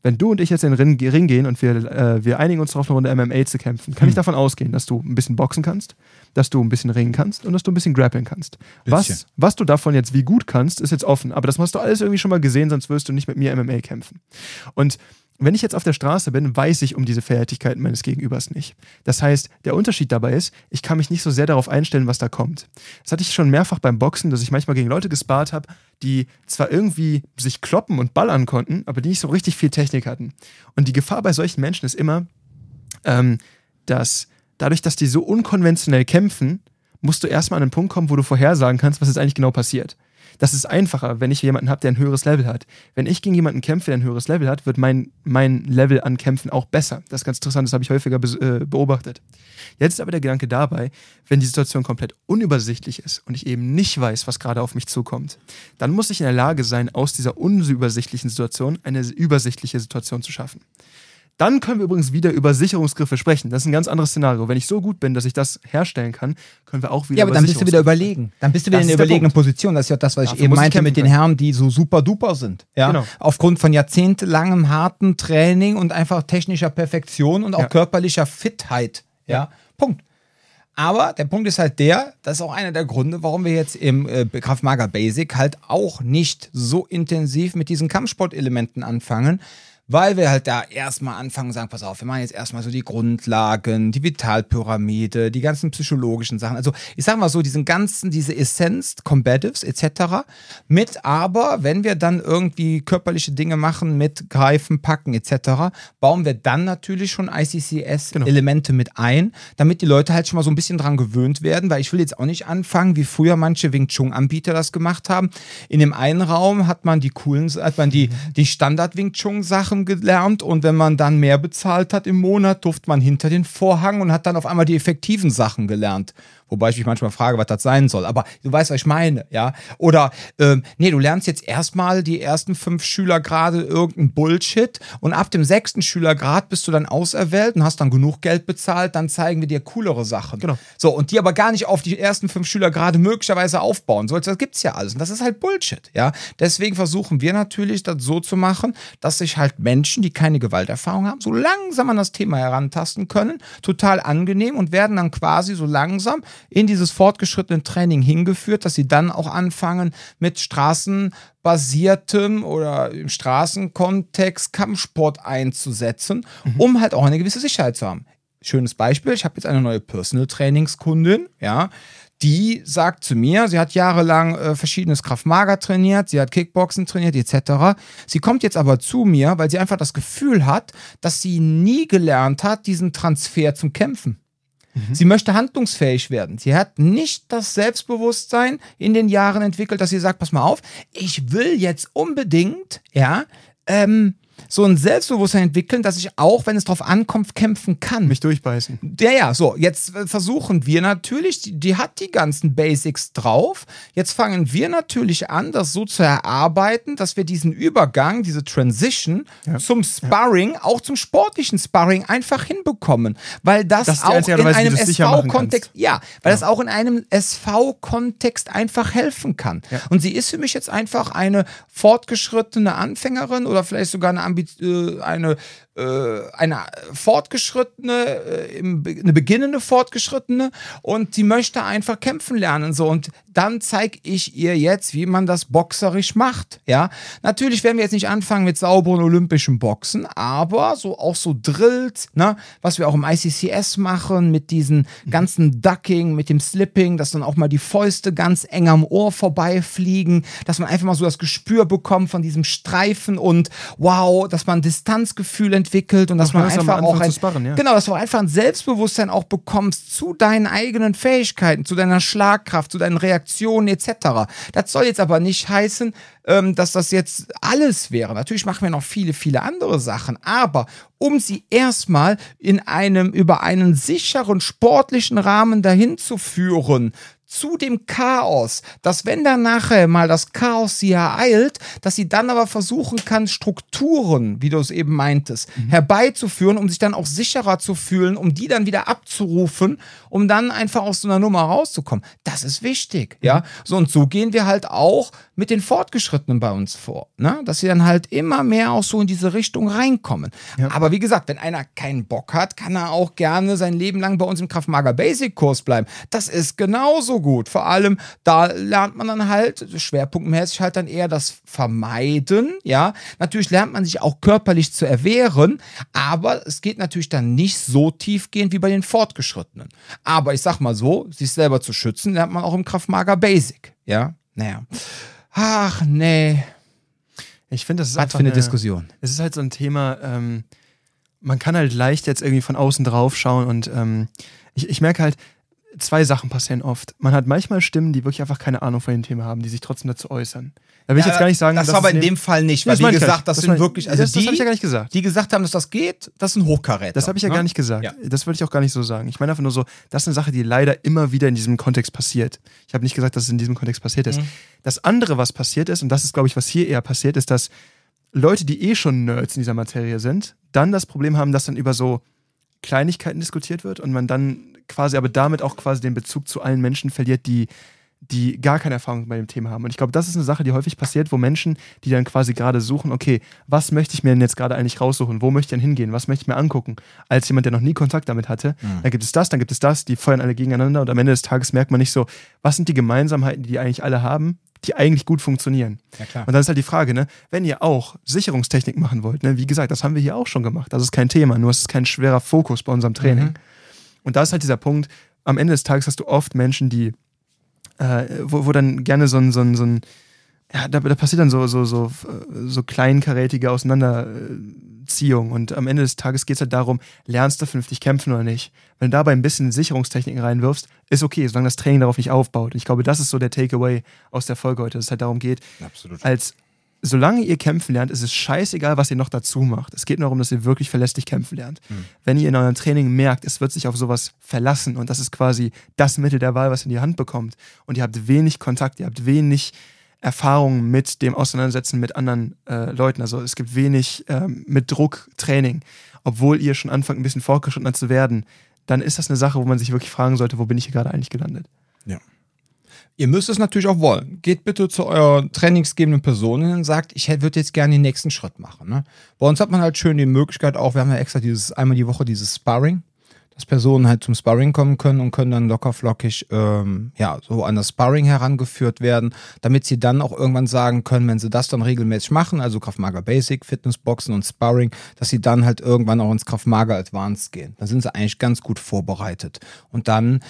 wenn du und ich jetzt in den Ring gehen und wir, äh, wir einigen uns darauf, eine Runde MMA zu kämpfen, kann hm. ich davon ausgehen, dass du ein bisschen boxen kannst, dass du ein bisschen ringen kannst und dass du ein bisschen grappeln kannst. Was, was du davon jetzt wie gut kannst, ist jetzt offen. Aber das hast du alles irgendwie schon mal gesehen, sonst wirst du nicht mit mir MMA kämpfen. Und wenn ich jetzt auf der Straße bin, weiß ich um diese Fertigkeiten meines Gegenübers nicht. Das heißt, der Unterschied dabei ist, ich kann mich nicht so sehr darauf einstellen, was da kommt. Das hatte ich schon mehrfach beim Boxen, dass ich manchmal gegen Leute gespart habe, die zwar irgendwie sich kloppen und ballern konnten, aber die nicht so richtig viel Technik hatten. Und die Gefahr bei solchen Menschen ist immer, ähm, dass dadurch, dass die so unkonventionell kämpfen, musst du erstmal an einen Punkt kommen, wo du vorhersagen kannst, was jetzt eigentlich genau passiert. Das ist einfacher, wenn ich jemanden habe, der ein höheres Level hat. Wenn ich gegen jemanden kämpfe, der ein höheres Level hat, wird mein, mein Level an Kämpfen auch besser. Das ist ganz interessant, das habe ich häufiger be äh, beobachtet. Jetzt ist aber der Gedanke dabei, wenn die Situation komplett unübersichtlich ist und ich eben nicht weiß, was gerade auf mich zukommt, dann muss ich in der Lage sein, aus dieser unübersichtlichen Situation eine übersichtliche Situation zu schaffen. Dann können wir übrigens wieder über Sicherungsgriffe sprechen. Das ist ein ganz anderes Szenario. Wenn ich so gut bin, dass ich das herstellen kann, können wir auch wieder. Ja, aber dann bist du wieder überlegen. Dann bist du wieder das in der überlegenen Position. Das ist ja das, was Dafür ich eben meinte ich mit den Herren, die so super duper sind. Ja? Genau. Aufgrund von jahrzehntelangem harten Training und einfach technischer Perfektion und auch ja. körperlicher Fitheit. Ja? ja. Punkt. Aber der Punkt ist halt der, das ist auch einer der Gründe, warum wir jetzt im äh, Kraftmager Basic halt auch nicht so intensiv mit diesen Kampfsportelementen anfangen, weil wir halt da erstmal anfangen und sagen, pass auf, wir machen jetzt erstmal so die Grundlagen, die Vitalpyramide, die ganzen psychologischen Sachen. Also ich sage mal so, diesen ganzen, diese Essenz, Combatives etc. Mit aber, wenn wir dann irgendwie körperliche Dinge machen mit Greifen, Packen etc., bauen wir dann natürlich schon ICCS-Elemente genau. mit ein, damit die Leute halt schon mal so ein bisschen dran gewöhnt werden, weil ich will jetzt auch nicht anfangen, wie früher manche Wing Chun-Anbieter das gemacht haben. In dem einen Raum hat man die coolen, hat man die, die Standard-Wing Chun-Sachen Sachen gelernt und wenn man dann mehr bezahlt hat im Monat, durfte man hinter den Vorhang und hat dann auf einmal die effektiven Sachen gelernt. Wobei ich mich manchmal frage, was das sein soll. Aber du weißt, was ich meine, ja. Oder, ähm, nee, du lernst jetzt erstmal die ersten fünf Schüler gerade irgendein Bullshit und ab dem sechsten Schülergrad bist du dann auserwählt und hast dann genug Geld bezahlt, dann zeigen wir dir coolere Sachen. Genau. So, und die aber gar nicht auf die ersten fünf Schüler gerade möglicherweise aufbauen sollst. Das gibt's ja alles. Und das ist halt Bullshit, ja. Deswegen versuchen wir natürlich, das so zu machen, dass sich halt Menschen, die keine Gewalterfahrung haben, so langsam an das Thema herantasten können. Total angenehm und werden dann quasi so langsam in dieses fortgeschrittene Training hingeführt, dass sie dann auch anfangen mit straßenbasiertem oder im Straßenkontext Kampfsport einzusetzen, mhm. um halt auch eine gewisse Sicherheit zu haben. Schönes Beispiel, ich habe jetzt eine neue Personal Trainingskundin, ja, die sagt zu mir, sie hat jahrelang äh, verschiedenes Kraftmager trainiert, sie hat Kickboxen trainiert etc. Sie kommt jetzt aber zu mir, weil sie einfach das Gefühl hat, dass sie nie gelernt hat, diesen Transfer zum Kämpfen. Mhm. Sie möchte handlungsfähig werden. Sie hat nicht das Selbstbewusstsein in den Jahren entwickelt, dass sie sagt, pass mal auf, ich will jetzt unbedingt, ja, ähm, so ein Selbstbewusstsein entwickeln, dass ich auch, wenn es drauf ankommt, kämpfen kann. Mich durchbeißen. Ja, ja, so. Jetzt versuchen wir natürlich, die, die hat die ganzen Basics drauf. Jetzt fangen wir natürlich an, das so zu erarbeiten, dass wir diesen Übergang, diese Transition ja. zum Sparring, ja. auch zum sportlichen Sparring einfach hinbekommen. Weil das, das auch in einem SV-Kontext, ja, weil ja. das auch in einem SV-Kontext einfach helfen kann. Und sie ist für mich jetzt einfach eine fortgeschrittene Anfängerin oder vielleicht sogar eine äh, eine äh, eine fortgeschrittene, äh, eine beginnende fortgeschrittene und die möchte einfach kämpfen lernen so und dann zeige ich ihr jetzt, wie man das boxerisch macht. Ja, natürlich werden wir jetzt nicht anfangen mit sauberen olympischen Boxen, aber so auch so Drills, ne, was wir auch im ICCS machen mit diesen ganzen Ducking, mit dem Slipping, dass dann auch mal die Fäuste ganz eng am Ohr vorbeifliegen, dass man einfach mal so das Gespür bekommt von diesem Streifen und wow, dass man Distanzgefühl entwickelt und dass man einfach auch ein, sparren, ja. genau, dass du einfach ein Selbstbewusstsein auch bekommst zu deinen eigenen Fähigkeiten, zu deiner Schlagkraft, zu deinen Reaktionen etc. Das soll jetzt aber nicht heißen, ähm, dass das jetzt alles wäre. Natürlich machen wir noch viele, viele andere Sachen, aber um sie erstmal in einem über einen sicheren sportlichen Rahmen dahin zu führen, zu dem Chaos, dass wenn dann nachher mal das Chaos sie ereilt, dass sie dann aber versuchen kann, Strukturen, wie du es eben meintest, mhm. herbeizuführen, um sich dann auch sicherer zu fühlen, um die dann wieder abzurufen, um dann einfach aus so einer Nummer rauszukommen. Das ist wichtig, mhm. ja. So und so gehen wir halt auch mit den Fortgeschrittenen bei uns vor, ne? dass sie dann halt immer mehr auch so in diese Richtung reinkommen. Ja. Aber wie gesagt, wenn einer keinen Bock hat, kann er auch gerne sein Leben lang bei uns im Kraftmager Basic Kurs bleiben. Das ist genauso gut. Vor allem, da lernt man dann halt schwerpunktmäßig halt dann eher das Vermeiden, ja. Natürlich lernt man sich auch körperlich zu erwehren, aber es geht natürlich dann nicht so tiefgehend wie bei den Fortgeschrittenen. Aber ich sag mal so, sich selber zu schützen, lernt man auch im Kraftmager Basic, ja. Naja. Ach, nee. Ich finde, das ist Was einfach für eine Diskussion. Es ist halt so ein Thema, ähm, man kann halt leicht jetzt irgendwie von außen drauf schauen und ähm, ich, ich merke halt, zwei Sachen passieren oft. Man hat manchmal Stimmen, die wirklich einfach keine Ahnung von dem Thema haben, die sich trotzdem dazu äußern. Da will ich jetzt gar nicht sagen, das war aber in dem Fall nicht, Ja, weil wie gesagt, das, Das sind wirklich, also das- das die, hab ich ja gar nicht gesagt. die gesagt haben, dass das geht, das sind Hochkaräter. Das habe ich ja ne? gar nicht gesagt. Ja. Das würde ich auch gar nicht so sagen. Ich meine einfach nur so, das ist eine Sache, die leider immer wieder in diesem Kontext passiert. Ich habe nicht gesagt, dass es in diesem Kontext passiert ist. Mhm. Das andere, was passiert ist, und das ist, glaube ich, was hier eher passiert, ist, dass Leute, die eh schon Nerds in dieser Materie sind, dann das Problem haben, dass dann über so Kleinigkeiten diskutiert wird und man dann quasi aber damit auch quasi den Bezug zu allen Menschen verliert, die die gar keine Erfahrung bei dem Thema haben. Und ich glaube, das ist eine Sache, die häufig passiert, wo Menschen, die dann quasi gerade suchen, okay, was möchte ich mir denn jetzt gerade eigentlich raussuchen? Wo möchte ich denn hingehen? Was möchte ich mir angucken? Als jemand, der noch nie Kontakt damit hatte, Mhm. dann gibt es das, dann gibt es das, die feuern alle gegeneinander und am Ende des Tages merkt man nicht so, was sind die Gemeinsamkeiten, die die eigentlich alle haben, die eigentlich gut funktionieren. Ja. Und dann ist halt die Frage, ne, wenn ihr auch Sicherungstechnik machen wollt, ne, wie gesagt, das haben wir hier auch schon gemacht. Das ist kein Thema, nur es ist kein schwerer Fokus bei unserem Training. Mhm. Und da ist halt dieser Punkt, am Ende des Tages hast du oft Menschen, die, äh, wo, wo dann gerne so ein, so ein, so ein ja, da, da passiert dann so, so, so, so kleinkarätige Auseinanderziehung. Und am Ende des Tages geht es halt darum, lernst du vernünftig kämpfen oder nicht. Wenn du dabei ein bisschen Sicherungstechniken reinwirfst, ist okay, solange das Training darauf nicht aufbaut. Und ich glaube, das ist so der Takeaway aus der Folge heute, dass es halt darum geht, Absolut. als solange ihr kämpfen lernt, ist es scheißegal, was ihr noch dazu macht. Es geht nur darum, dass ihr wirklich verlässlich kämpfen lernt. Wenn ihr in eurem Training merkt, es wird sich auf sowas verlassen und das ist quasi das Mittel der Wahl, was ihr in die Hand bekommt und ihr habt wenig Kontakt, ihr habt wenig Erfahrung mit dem Auseinandersetzen mit anderen äh, Leuten. Also es gibt wenig ähm, mit Druck Training, obwohl ihr schon anfangt, ein bisschen fortgeschrittener zu werden, dann ist das eine Sache, wo man sich wirklich fragen sollte, wo bin ich hier gerade eigentlich gelandet? Ihr müsst es natürlich auch wollen. Geht bitte zu eurer trainingsgebenden Person und sagt, ich würde jetzt gerne den nächsten Schritt machen. Ne? Bei uns hat man halt schön die Möglichkeit auch, wir haben ja extra dieses einmal die Woche dieses Sparring, dass Personen halt zum Sparring kommen können und können dann locker flockig ähm, ja so an das Sparring herangeführt werden, damit sie dann auch irgendwann sagen können, wenn sie das dann regelmäßig machen, also Kraftmager Basic, Fitnessboxen und Sparring, dass sie dann halt irgendwann auch ins Kraftmager Advanced gehen. Dann sind sie eigentlich ganz gut vorbereitet und dann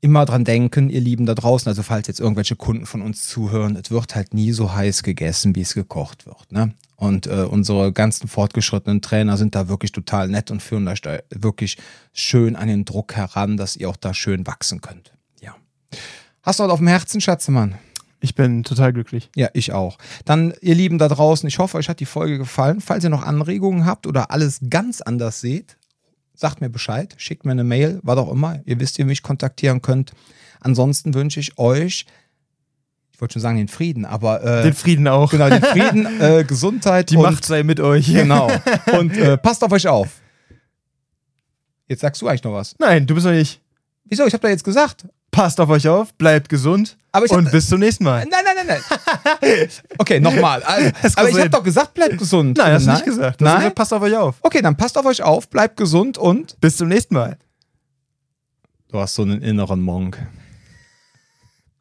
immer dran denken, ihr Lieben da draußen, also falls jetzt irgendwelche Kunden von uns zuhören, es wird halt nie so heiß gegessen, wie es gekocht wird. Ne? Und äh, unsere ganzen fortgeschrittenen Trainer sind da wirklich total nett und führen euch da wirklich schön an den Druck heran, dass ihr auch da schön wachsen könnt. Ja. Hast du was auf dem Herzen, Schatzemann? Ich bin total glücklich. Ja, ich auch. Dann, ihr Lieben da draußen, ich hoffe, euch hat die Folge gefallen. Falls ihr noch Anregungen habt oder alles ganz anders seht, sagt mir Bescheid, schickt mir eine Mail, was auch immer. Ihr wisst, wie ihr mich kontaktieren könnt. Ansonsten wünsche ich euch, ich wollte schon sagen den Frieden, aber äh, Den Frieden auch. genau, den Frieden, äh, Gesundheit Die und, Macht sei mit euch. Genau. Und äh, passt auf euch auf. Jetzt sagst du eigentlich noch was. Nein, du bist doch nicht. Wieso? Ich habe da jetzt gesagt. Passt auf euch auf, bleibt gesund Aber ich hab- und bis zum nächsten Mal. Nein, nein, nein, nein. Okay, nochmal. Also, Das aber ich habe doch gesagt, bleibt gesund. Nein, hast du nicht gesagt. Du hast Nein? gesagt, passt auf euch auf. Okay, dann passt auf euch auf, bleibt gesund und Bis zum nächsten Mal. du hast so einen inneren Monk.